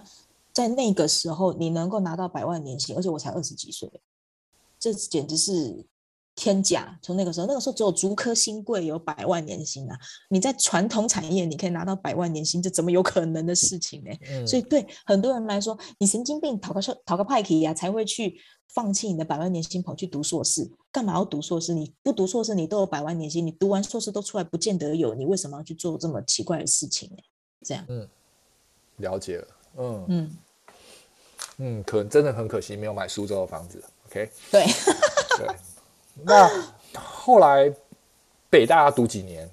在那个时候你能够拿到百万年薪，而且我才二十几岁，这简直是天价。从那个时候，那个时候只有竹科新贵有百万年薪啊！你在传统产业你可以拿到百万年薪，这怎么有可能的事情呢？嗯、所以对很多人来说，你神经病，讨个讨个派克呀，才会去放弃你的百万年薪，跑去读硕士。干嘛要读硕士？你不读硕士，你都有百万年薪，你读完硕士都出来，不见得有。你为什么要去做这么奇怪的事情呢？这样，嗯。了解了，嗯嗯嗯，可真的很可惜，没有买苏州的房子。OK，对对。那后来北大要读几年？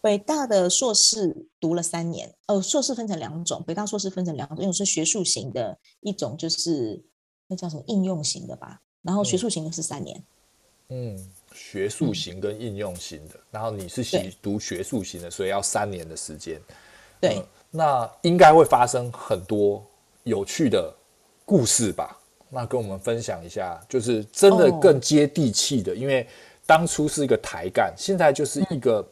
北大的硕士读了三年。哦，硕士分成两种，北大硕士分成两种，一种是学术型的，一种就是那叫什么应用型的吧。然后学术型的是三年。嗯，嗯学术型跟应用型的，嗯、然后你是学读学术型的，所以要三年的时间。对。嗯那应该会发生很多有趣的故事吧？那跟我们分享一下，就是真的更接地气的。因为当初是一个台干，现在就是一个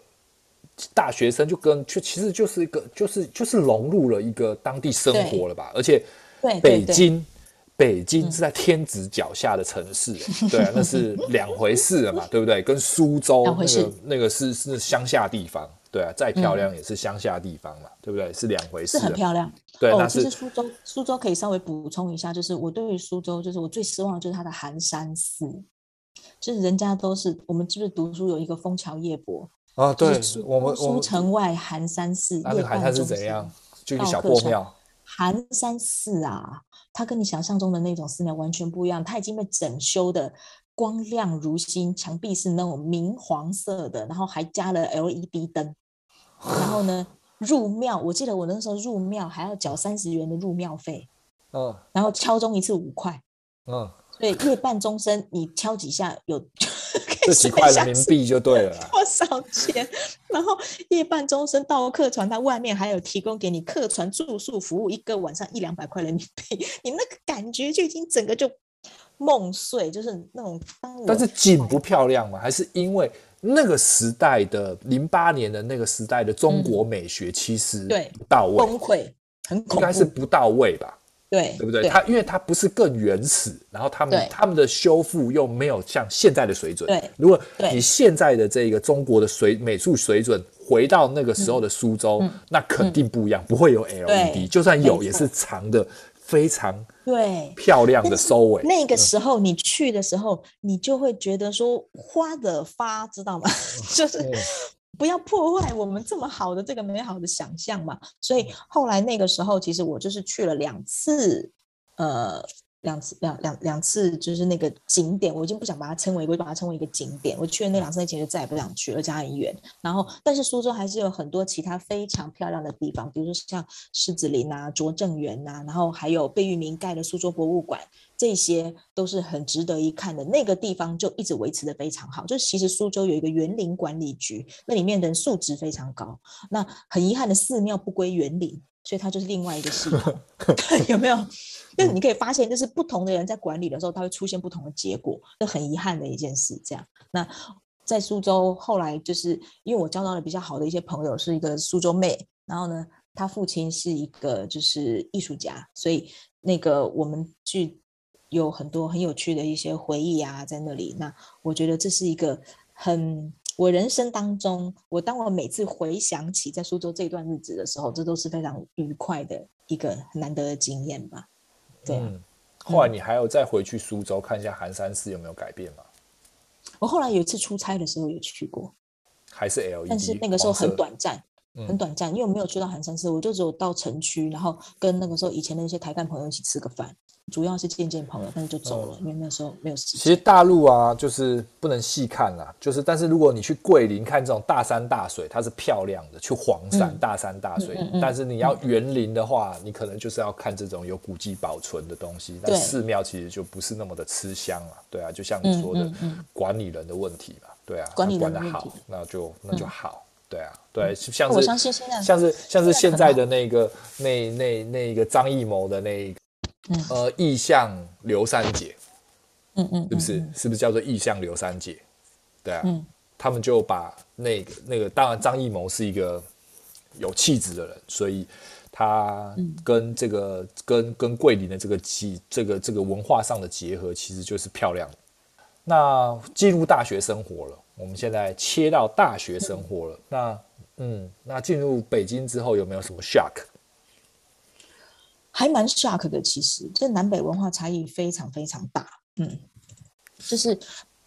大学生，就跟就其实就是一个就是就是融入了一个当地生活了吧？而且北京北京是在天子脚下的城市，[LAUGHS] 对啊，那是两回事了嘛，对不对？跟苏州那个那个是是乡下地方。对啊，再漂亮也是乡下地方嘛，嗯、对不对？是两回事。是很漂亮。对，哦、那是其实苏州，苏州可以稍微补充一下，就是我对于苏州，就是我最失望的就是它的寒山寺，就是人家都是我们是不是读书有一个枫桥夜泊啊？对，我们书城外寒山寺，那个寒山是怎样？就一个小破庙。寒山寺啊，它跟你想象中的那种寺庙完全不一样，它已经被整修的光亮如新，墙壁是那种明黄色的，然后还加了 LED 灯。然后呢，入庙，我记得我那时候入庙还要缴三十元的入庙费，嗯，然后敲钟一次五块，嗯，所以夜半钟声你敲几下有。[LAUGHS] 这几块人民币就对了，多少钱？然后夜半钟声到客船，它外面还有提供给你客船住宿服务，一个晚上一两百块人民币，你那个感觉就已经整个就梦碎，就是那种。但是景不漂亮吗？还是因为那个时代的零八年的那个时代的中国美学其实对不到位，崩溃，很应该是不到位吧？对，对不对？它因为它不是更原始，然后他们他们的修复又没有像现在的水准。对，如果你现在的这个中国的水美术水准回到那个时候的苏州，那肯定不一样，不会有 LED，就算有也是长的非常对漂亮的收尾。那个时候你去的时候，你就会觉得说花的发，知道吗？[LAUGHS] 就是。不要破坏我们这么好的这个美好的想象嘛！所以后来那个时候，其实我就是去了两次，呃，两次两两两次，就是那个景点，我已经不想把它称为，我就把它称为一个景点。我去了那两次，那其实再也不想去了，家很远。然后，但是苏州还是有很多其他非常漂亮的地方，比如说像狮子林啊、拙政园呐，然后还有贝聿铭盖的苏州博物馆。这些都是很值得一看的，那个地方就一直维持的非常好。就是其实苏州有一个园林管理局，那里面的人素质非常高。那很遗憾的，寺庙不归园林，所以它就是另外一个系统，[LAUGHS] 有没有？但是你可以发现，就是不同的人在管理的时候，他会出现不同的结果，这很遗憾的一件事。这样，那在苏州后来就是因为我交到了比较好的一些朋友，是一个苏州妹，然后呢，她父亲是一个就是艺术家，所以那个我们去。有很多很有趣的一些回忆啊，在那里。那我觉得这是一个很我人生当中，我当我每次回想起在苏州这段日子的时候，这都是非常愉快的一个很难得的经验吧。对、啊嗯，后来你还有再回去苏州看一下寒山寺有没有改变吗？我后来有一次出差的时候有去过，还是 LED，但是那个时候很短暂，很短暂，因为我没有去到寒山寺，我就只有到城区，然后跟那个时候以前的那些台干朋友一起吃个饭。主要是见见朋友，但是就走了，嗯、因为那时候没有时间。其实大陆啊，就是不能细看啦，就是但是如果你去桂林看这种大山大水，它是漂亮的；去黄山、嗯、大山大水，但是你要园林的话，你可能就是要看这种有古迹保存的东西。那寺庙其实就不是那么的吃香啊，对啊，就像你说的，管理人的问题嘛，对啊，管理管得好，那就那就好，对啊，对，像是像是像是现在的那个那那那个张艺谋的那个。嗯、呃，意象刘三姐，嗯嗯，是不是？是不是叫做意象刘三姐？对啊，嗯、他们就把那个那个，当然张艺谋是一个有气质的人，所以他跟这个、嗯、跟跟桂林的这个气这个这个文化上的结合，其实就是漂亮。那进入大学生活了，我们现在切到大学生活了。嗯那嗯，那进入北京之后有没有什么 shock？还蛮 shock 的，其实这南北文化差异非常非常大。嗯，就是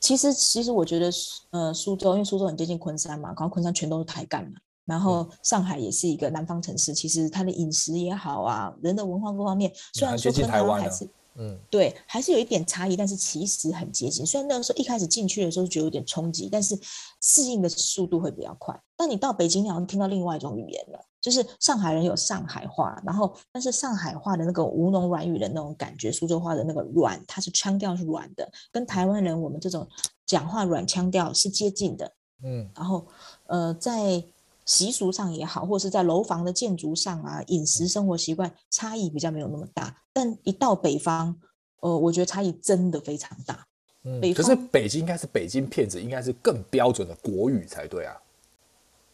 其实其实我觉得，呃，苏州因为苏州很接近昆山嘛，然后昆山全都是台干嘛，然后上海也是一个南方城市，其实它的饮食也好啊，人的文化各方面，虽然说跟台湾还是。嗯，对，还是有一点差异，但是其实很接近。虽然那个时候一开始进去的时候觉得有点冲击，但是适应的速度会比较快。但你到北京，你好像听到另外一种语言了，就是上海人有上海话，然后但是上海话的那个吴侬软语的那种感觉，苏州话的那个软，它是腔调是软的，跟台湾人我们这种讲话软腔调是接近的。嗯，然后呃，在。习俗上也好，或是在楼房的建筑上啊，饮食生活习惯差异比较没有那么大。但一到北方，呃，我觉得差异真的非常大。嗯，可是北京应该是北京片子，应该是更标准的国语才对啊。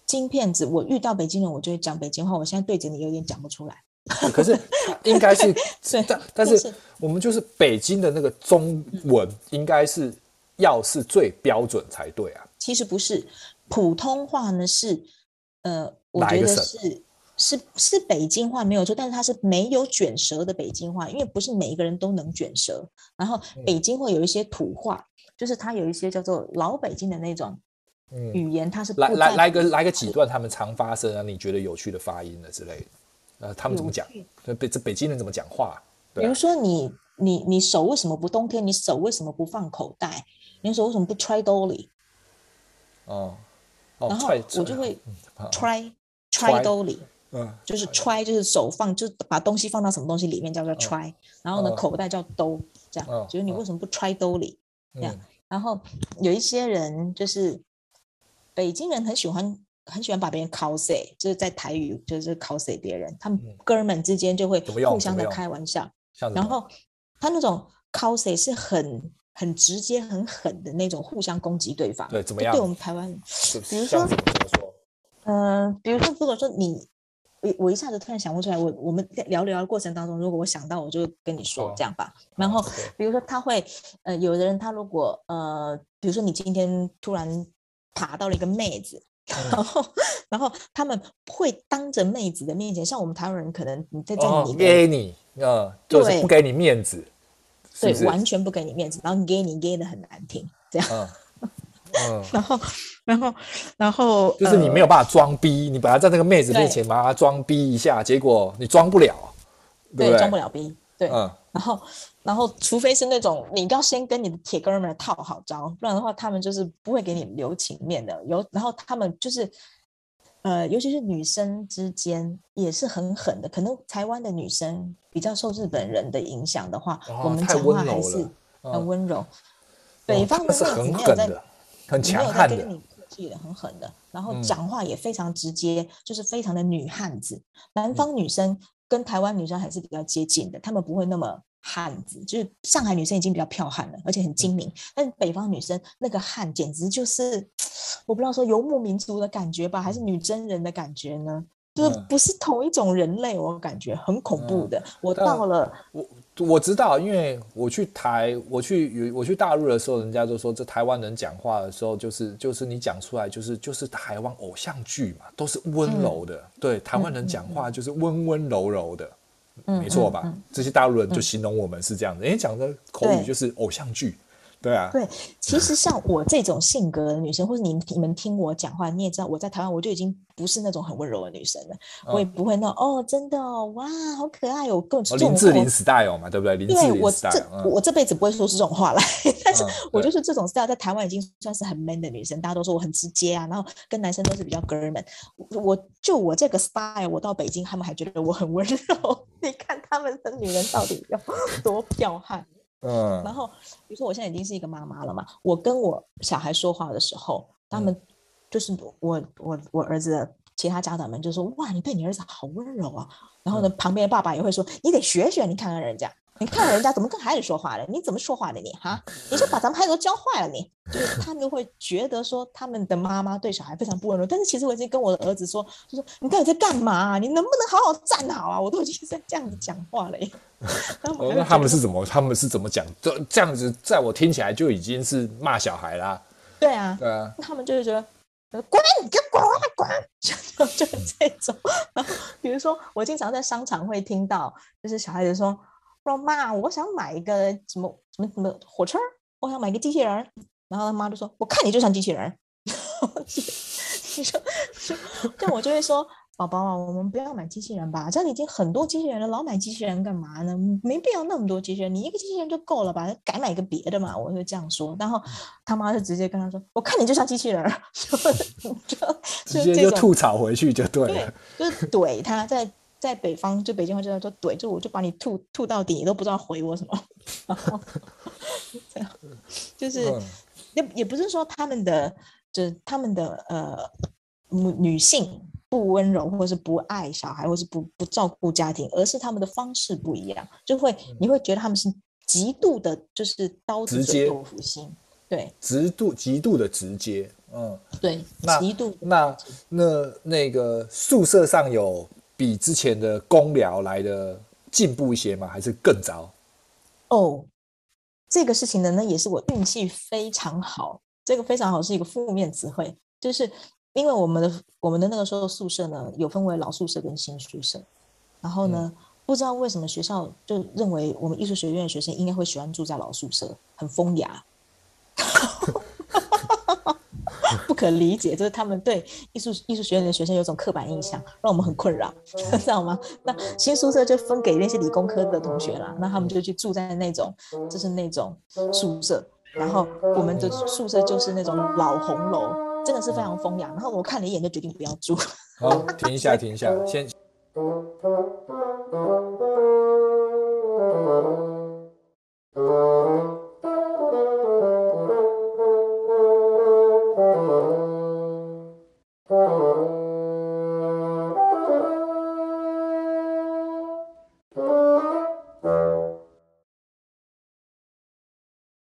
京片子，我遇到北京人，我就会讲北京话。我现在对着你有点讲不出来。可是应该是，[LAUGHS] 但但是我们就是北京的那个中文，应该是要是最标准才对啊。其实不是，普通话呢是。呃，我觉得是是是北京话没有错，但是它是没有卷舌的北京话，因为不是每一个人都能卷舌。然后北京会有一些土话，嗯、就是它有一些叫做老北京的那种语言，它是不来来来个来个几段他们常发生啊，你觉得有趣的发音的之类的。呃，他们怎么讲？北这北京人怎么讲话？比如说你你你手为什么不冬天？你手为什么不放口袋？你手为什么不揣兜里？哦，然后我就会揣揣。兜里，嗯，就是揣。就是手放，就是把东西放到什么东西里面叫做揣，然后呢口袋叫兜，这样，就是你为什么不揣兜里？这样，然后有一些人就是北京人很喜欢。很喜欢把别人 cos，就是在台语就是 cos 别人，他们哥们之间就会互相的开玩笑。然后他那种 cos 是很很直接、很狠的那种互相攻击对方。对，怎么样？对我们台湾，比如说，嗯、呃，比如说，如果说你，我我一下子突然想不出来，我我们在聊聊的过程当中，如果我想到，我就跟你说这样吧。然后，比如说他会，呃，有的人他如果呃，比如说你今天突然爬到了一个妹子。[LAUGHS] 然后，然后他们会当着妹子的面前，像我们台湾人，可能你在这里，你给你，呃，就是不给你面子，对，完全不给你面子，然后给你给的很难听，这样，[LAUGHS] 嗯，然后，然后，然后，就是你没有办法装逼，你本来在那个妹子面前把她装逼一下，结果你装不了，对，装不了逼，对，嗯，然后。然后，除非是那种你要先跟你的铁哥们套好招，不然的话，他们就是不会给你留情面的。有，然后他们就是，呃，尤其是女生之间也是很狠的。可能台湾的女生比较受日本人的影响的话，哦、我们讲话还是很温柔。北方的妹子没有在，很强悍的，没有在跟你客气的，很狠的。然后讲话也非常直接，嗯、就是非常的女汉子。南方女生跟台湾女生还是比较接近的，她们不会那么。汉子就是上海女生已经比较剽悍了，而且很精明。但是北方女生那个汉简直就是，我不知道说游牧民族的感觉吧，还是女真人的感觉呢？就是不是同一种人类，我感觉很恐怖的。我到了，我我知道，因为我去台，我去我去大陆的时候，人家都说这台湾人讲话的时候，就是就是你讲出来就是就是台湾偶像剧嘛，都是温柔的。对，台湾人讲话就是温温柔柔的。没错吧？这些大陆人就形容我们是这样的，人家讲的口语就是偶像剧，对啊。对，其实像我这种性格的女生，或者你你们听我讲话，你也知道我在台湾我就已经不是那种很温柔的女生了，我也不会那哦，真的哦，哇，好可爱哦，各种林志玲 style 嘛，对不对？林志玲 style，对，我这我这辈子不会说出这种话来，但是我就是这种 style，在台湾已经算是很 man 的女生，大家都说我很直接啊，然后跟男生都是比较哥们。我就我这个 style，我到北京他们还觉得我很温柔。[LAUGHS] 你看他们的女人到底有多彪悍？嗯，然后比如说我现在已经是一个妈妈了嘛，我跟我小孩说话的时候，他们就是我我我儿子的其他家长们就说：“哇，你对你儿子好温柔啊。”然后呢，旁边的爸爸也会说：“你得学学，你看看人家。”你看人家怎么跟孩子说话的？你怎么说话的你哈？你是把咱们孩子都教坏了你？就是他们会觉得说他们的妈妈对小孩非常不温柔，但是其实我已经跟我的儿子说，就说你到底在干嘛？你能不能好好站好啊？我都已经在这样子讲话了耶。[LAUGHS] 那他们是怎么？他们是怎么讲？这这样子，在我听起来就已经是骂小孩啦。对啊，对啊，他们就是觉得滚，你给我滚滚，[LAUGHS] 就 [LAUGHS] 就是这种。然后比如说，我经常在商场会听到，就是小孩子说。说妈，我想买一个什么什么什么火车，我想买一个机器人。然后他妈就说：“我看你就像机器人。” [LAUGHS] 你说，这样我就会说：“宝宝啊，我们不要买机器人吧，这里已经很多机器人了，老买机器人干嘛呢？没必要那么多机器人，你一个机器人就够了吧？改买一个别的嘛。”我会这样说。然后他妈就直接跟他说：“我看你就像机器人。就”就直接就吐槽回去就对了，对就是怼他在。在北方，就北京话就叫做怼，就我就把你吐吐到底，你都不知道回我什么。[LAUGHS] 然后这样，就是也也不是说他们的，就是他们的呃女女性不温柔，或是不爱小孩，或是不不照顾家庭，而是他们的方式不一样，就会你会觉得他们是极度的，就是刀子嘴豆腐心，对，极度极度的直接，嗯，对，那极度那那那个宿舍上有。比之前的公疗来的进步一些吗？还是更糟？哦，这个事情呢，那也是我运气非常好。这个非常好是一个负面词汇，就是因为我们的我们的那个时候宿舍呢，有分为老宿舍跟新宿舍。然后呢，嗯、不知道为什么学校就认为我们艺术学院的学生应该会喜欢住在老宿舍，很风雅。[LAUGHS] 不可理解，就是他们对艺术艺术学院的学生有种刻板印象，让我们很困扰，[LAUGHS] 知道吗？那新宿舍就分给那些理工科的同学啦，那他们就去住在那种就是那种宿舍，然后我们的宿舍就是那种老红楼，真的是非常风雅。然后我看了一眼就决定不要住。好，停一下，停一下，先。